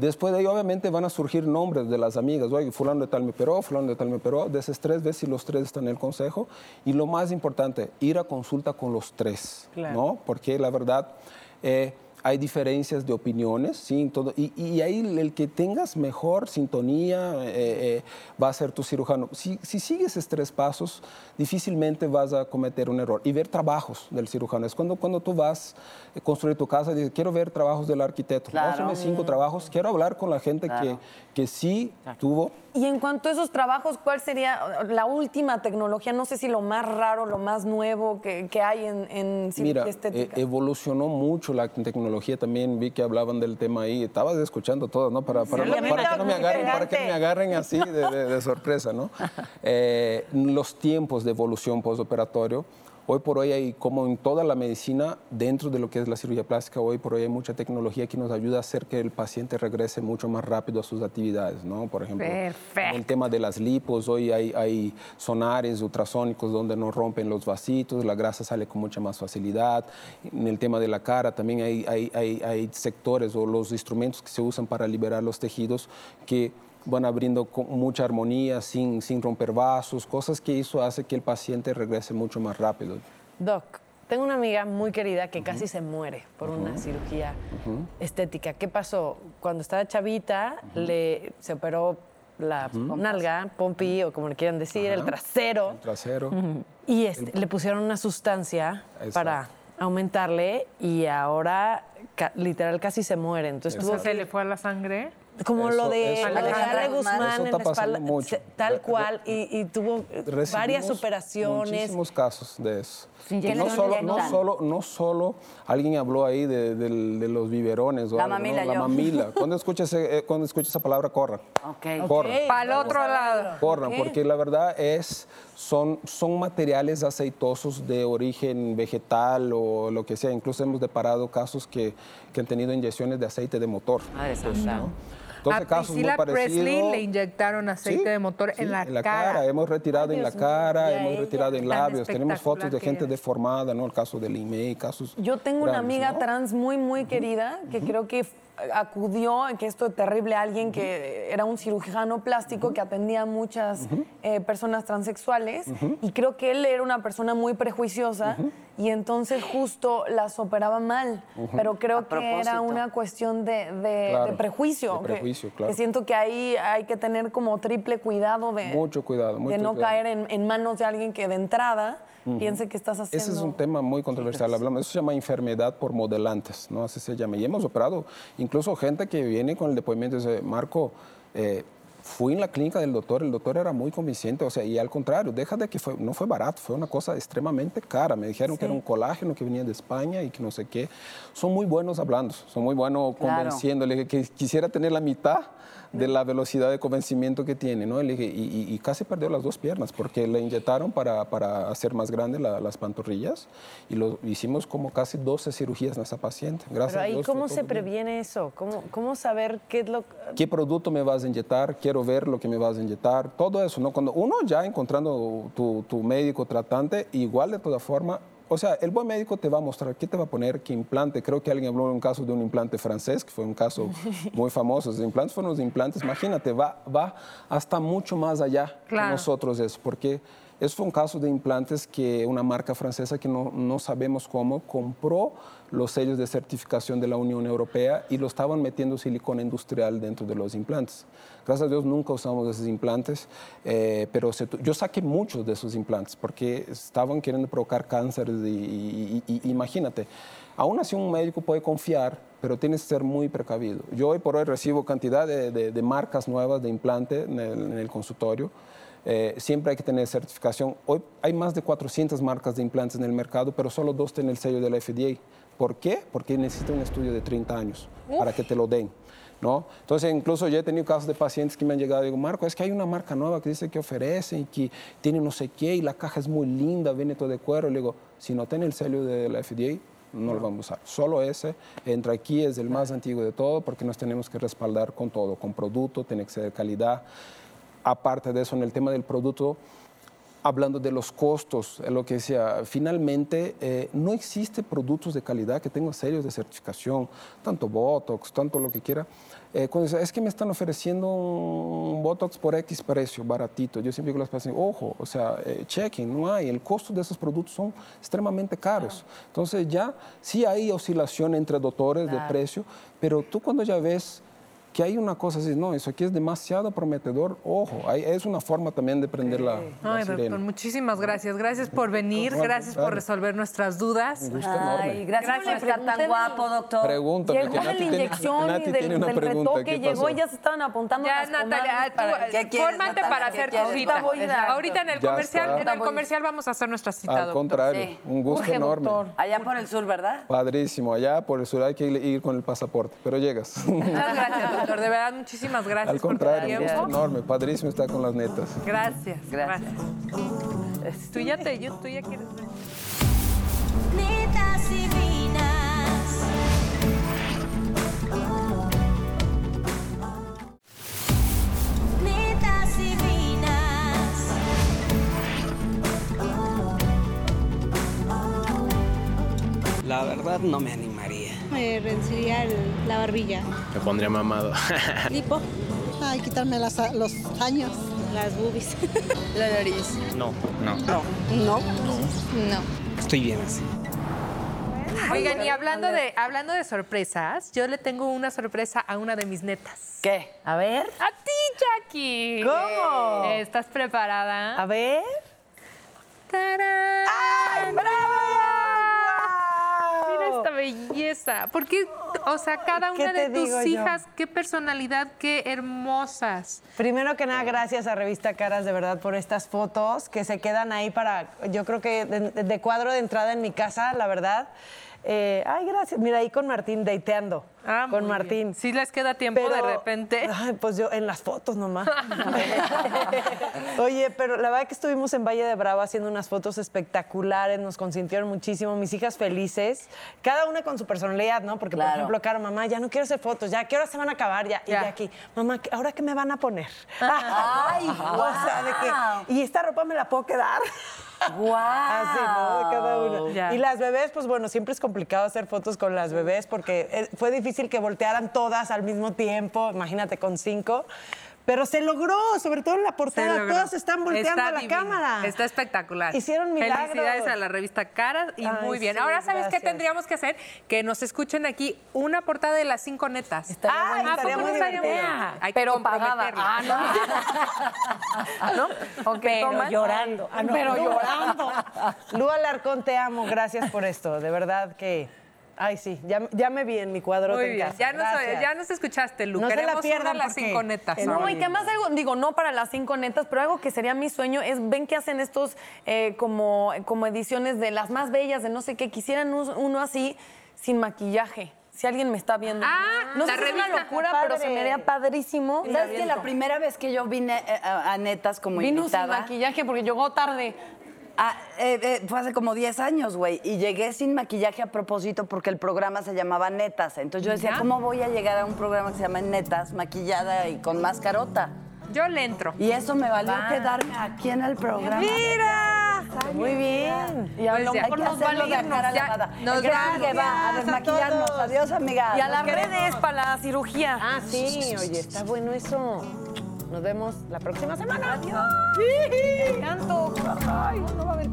Después de ahí, obviamente, van a surgir nombres de las amigas. Oye, fulano de tal me operó, fulano de tal me operó. De esos tres, ves si los tres están en el consejo. Y lo más importante, ir a consulta con los tres, Claro. ¿no? Porque la verdad, eh, hay diferencias de opiniones, ¿sí? Todo, y, y ahí el que tengas mejor sintonía eh, eh, va a ser tu cirujano. Si, si sigues esos tres pasos, difícilmente vas a cometer un error. Y ver trabajos del cirujano. Es cuando, cuando tú vas a construir tu casa y dices, quiero ver trabajos del arquitecto. Claro. Cinco trabajos. Quiero hablar con la gente que, que sí tuvo Y en cuanto a esos trabajos, ¿cuál sería la última tecnología? No sé si lo más raro, lo más nuevo que, que hay en, en cirugía Mira, estética. eh, evolucionó mucho la tecnología también. Vi que hablaban del tema ahí. Estabas escuchando todo, ¿no? Para, para, Sí, para que no me agarren, para que no me agarren así de, de- de sorpresa, ¿no? Eh, los tiempos de evolución postoperatorio. Hoy por hoy hay, como en toda la medicina, dentro de lo que es la cirugía plástica, hoy por hoy hay mucha tecnología que nos ayuda a hacer que el paciente regrese mucho más rápido a sus actividades, ¿no? Por ejemplo, Perfecto. el tema de las lipos, hoy hay, hay sonares ultrasónicos donde no rompen los vasitos, la grasa sale con mucha más facilidad. En el tema de la cara también hay, hay, hay, hay sectores o los instrumentos que se usan para liberar los tejidos que van abriendo con mucha armonía, sin, sin romper vasos, cosas que eso hace que el paciente regrese mucho más rápido. Doc, tengo una amiga muy querida que casi se muere por una cirugía estética. ¿Qué pasó? Cuando estaba chavita, le, se operó la nalga, pompi, o como le quieran decir, el trasero, El trasero. y este, le pusieron una sustancia Exacto. para aumentarle y ahora ca- literal casi se muere. Entonces se le fue a la sangre. Como Eso- lo de, lo de Guzmán está en la espalda, mucho. tal cual, y, y tuvo eh, varias Recibimos operaciones. Muchísimos casos de eso. Sin Que no, solo, no, solo, no solo, alguien habló ahí de, del- de los biberones. o La algo, ¿no? mamila, La yo. mamila. Cuando escuches, eh, cuando escuches esa palabra, corran. Ok. Corran. Para el otro lado. Corran, porque la verdad es, son, son materiales aceitosos de origen vegetal o lo que sea. Incluso hemos deparado casos que, que han tenido inyecciones de aceite de motor. Madre santa. Entonces, a casos muy Priscilla. Presley le inyectaron aceite Sí, de motor sí, en la, cara. Hemos retirado en la cara, hemos retirado en labios. Tenemos fotos de gente es. deformada, ¿no? El caso del IMEI, casos. Yo tengo una amiga ¿no? trans muy, muy querida que creo que acudió, que esto es terrible, alguien que era un cirujano plástico que atendía a muchas eh, personas transexuales y creo que él era una persona muy prejuiciosa y entonces justo las operaba mal, pero creo que era una cuestión de, de- Claro, de prejuicio. de que- prejuicio, que, claro. siento que ahí hay que tener como triple cuidado de, Mucho cuidado, mucho de no cuidado. caer en, en manos de alguien que de entrada piense que estás haciendo... Ese es un tema muy controversial. Hablamos, eso se llama enfermedad por modelantes, ¿no? Así se llama. Y hemos operado incluso gente que viene con el depósito y dice, Marco, eh, fui en la clínica del doctor, el doctor era muy convincente, o sea, y al contrario, deja de que fue, no fue barato, fue una cosa extremadamente cara. Me dijeron que era un colágeno que venía de España y que no sé qué. Son muy buenos hablando, son muy buenos Claro. convenciendo. Le dije que quisiera tener la mitad de la velocidad de convencimiento que tiene, ¿no? Le dije, y, y- casi perdió las dos piernas porque le inyectaron para, para hacer más grandes las pantorrillas y lo hicimos como casi 12 cirugías en esa paciente. Gracias Pero a ahí, Dios, fue ¿cómo se bien. previene eso? ¿Cómo, ¿Cómo saber qué es lo ¿Qué producto me vas a inyectar? Quiero ver lo que me vas a inyectar. Todo eso, ¿no? Cuando uno ya encontrando tu, tu médico tratante, igual de toda forma, O sea, el buen médico te va a mostrar qué te va a poner, qué implante. Creo que alguien habló de un caso de un implante francés, que fue un caso muy famoso. Los implantes fueron los implantes. Imagínate, va, va hasta mucho más allá Claro. que nosotros eso, porque eso fue un caso de implantes que una marca francesa que no, no sabemos cómo compró los sellos de certificación de la Unión Europea y lo estaban metiendo silicona industrial dentro de los implantes. Gracias a Dios nunca usamos esos implantes, eh, pero se yo saqué muchos de esos implantes porque estaban queriendo provocar cánceres y, y- y- y imagínate, aún así un médico puede confiar, pero tienes que ser muy precavido. Yo hoy por hoy recibo cantidad de, de- de marcas nuevas de implante en el, en el consultorio. Eh, siempre hay que tener certificación. Hoy hay más de 400 marcas de implantes en el mercado, pero solo dos tienen el sello de la FDA. ¿Por qué? Porque necesita un estudio de 30 años para que te lo den. ¿no? Entonces, incluso yo he tenido casos de pacientes que me han llegado y digo, Marco, es que hay una marca nueva que dice que ofrece y que tiene no sé qué y la caja es muy linda, viene todo de cuero. Le digo, si no tiene el sello de la FDA, no lo vamos a usar. Solo ese entra aquí, es el más antiguo de todo porque nos tenemos que respaldar con todo, con producto, tiene que ser de calidad. Aparte de eso, en el tema del producto, hablando de los costos, lo que decía, finalmente eh, no existe productos de calidad que tengan sellos de certificación, tanto Botox, tanto lo que quiera. Eh, cuando es que me están ofreciendo un Botox por X precio, baratito, yo siempre digo a las pacientes, ojo, o sea, eh, chequen, no hay, el costo de esos productos son extremadamente caros. Entonces ya sí hay oscilación entre doctores de Claro. precio, pero tú cuando ya ves que hay una cosa así, no, eso aquí es demasiado prometedor, ojo, hay- es una forma también de prender la, la Ay, sirena. doctor, muchísimas gracias. Gracias por venir, gracias por resolver nuestras dudas. Un gusto enorme. Ay, gracias, por estar tan guapo, doctor. Pregúntame, Llegó que de la Nati tiene- inyección Nati y tiene del, una del pregunta, retoque, ¿qué llegó pasó? y ya se estaban apuntando Ya, las Natalia, pomadas tú, para- ¿Qué quieres, fórmate Natalia? para ¿Qué hacer tu cita. Ahorita en el Ya comercial, está. en el comercial vamos a hacer nuestra cita, Al doctor. contrario, Sí. un gusto Urge, enorme. doctor. Allá por el sur, ¿verdad? Padrísimo, allá por el sur hay que ir con el pasaporte, pero llegas. Muchas gracias, doctor. De verdad, muchísimas gracias Al por tu contrario, tiempo. enorme, padrísimo estar con las netas. Gracias. Gracias. gracias. Tú ya te, yo, tú ya quieres. Netas divinas. Netas divinas. La verdad no me animaría. Me reduciría el- la barbilla. Me pondría mamado. Lipo. Ay, quitarme las- los años, las boobies. La nariz. No, no, no. No. No. Estoy bien así. Oigan, y hablando de, hablando de sorpresas, yo le tengo una sorpresa a una de mis netas. ¿Qué? A ver, A ti, Jackie. ¿Cómo? ¿Estás preparada? a ver. ¡Tarán! Mira esta belleza. Porque, o sea, cada ¿Qué una de tus yo? hijas, qué personalidad, qué hermosas. Primero que nada, gracias a Revista Caras de verdad por estas fotos que se quedan ahí para, yo creo que de, de cuadro de entrada en mi casa, la verdad. Eh, ay, gracias. Mira, ahí con Martín, deiteando. Ah, con bien. Martín. Sí les queda tiempo de repente. Ay, pues yo en las fotos nomás. Oye, pero la verdad que estuvimos en Valle de Bravo haciendo unas fotos espectaculares, nos consintieron muchísimo, mis hijas felices, cada una con su personalidad, ¿no? Porque, Claro. por ejemplo, Caro, mamá, ya no quiero hacer fotos, ya, ¿qué horas se van a acabar? Ya, y Ya. de aquí, mamá, ¿qué- ¿ahora qué me van a poner? Ay, o sea, de que, ¿y esta ropa me la puedo quedar? ¡Guau! Así, ¿no? De cada una. Ya. Y las bebés, pues bueno, siempre es complicado hacer fotos con las bebés porque eh, fue difícil que voltearan todas al mismo tiempo, imagínate con cinco. Pero se logró, sobre todo en la portada, todas están volteando Está a la divino. cámara. Está espectacular. Hicieron milagros. Felicidades a la revista Caras y Ay, muy bien. sí, Ahora, ¿sabes qué tendríamos que hacer? Que nos escuchen aquí una portada de las cinco netas. Estaría Ah, bueno, ¿a estaría muy no bueno? Hay que Pero pagada. comprometerla. Ah, ¿no? ¿no? Pero llorando. pero llorando. Lu Alarcón, te amo, gracias por esto. De verdad que, ay sí, ya, ya me vi en mi cuadro Muy en bien. casa. Ya nos, Gracias. ya nos escuchaste, Lu. No se la Queremos pierdan las cinco netas. No, y que además algo, digo, no para las cinco netas, pero algo que sería mi sueño es, ven que hacen estos eh, como, como ediciones de las más bellas, de no sé qué, quisieran un- uno así sin maquillaje. Si alguien me está viendo. Ah, no sé si es una locura, pero se me haría padrísimo. ¿Sabes que la primera vez que yo vine eh, a, a Netas como Vino sin invitada? maquillaje porque llegó tarde. Ah, eh, eh, fue hace como 10 años, güey. Y llegué sin maquillaje a propósito porque el programa se llamaba Netas. Entonces yo decía, ¿cómo voy a llegar a un programa que se llama Netas, maquillada y con mascarota? Yo le entro. Y eso me valió quedarme aquí en el programa. ¡Mira! Muy bien. Pues y ahora pues hay que hacerlo de cara lavada. Nos que va a desmaquillarnos. A Adiós, amiga. Y a las redes para la cirugía. Ah, sí. Oye, está bueno eso. Nos vemos la próxima semana. Adiós. Sí. Me encanto. Ay, no va a haber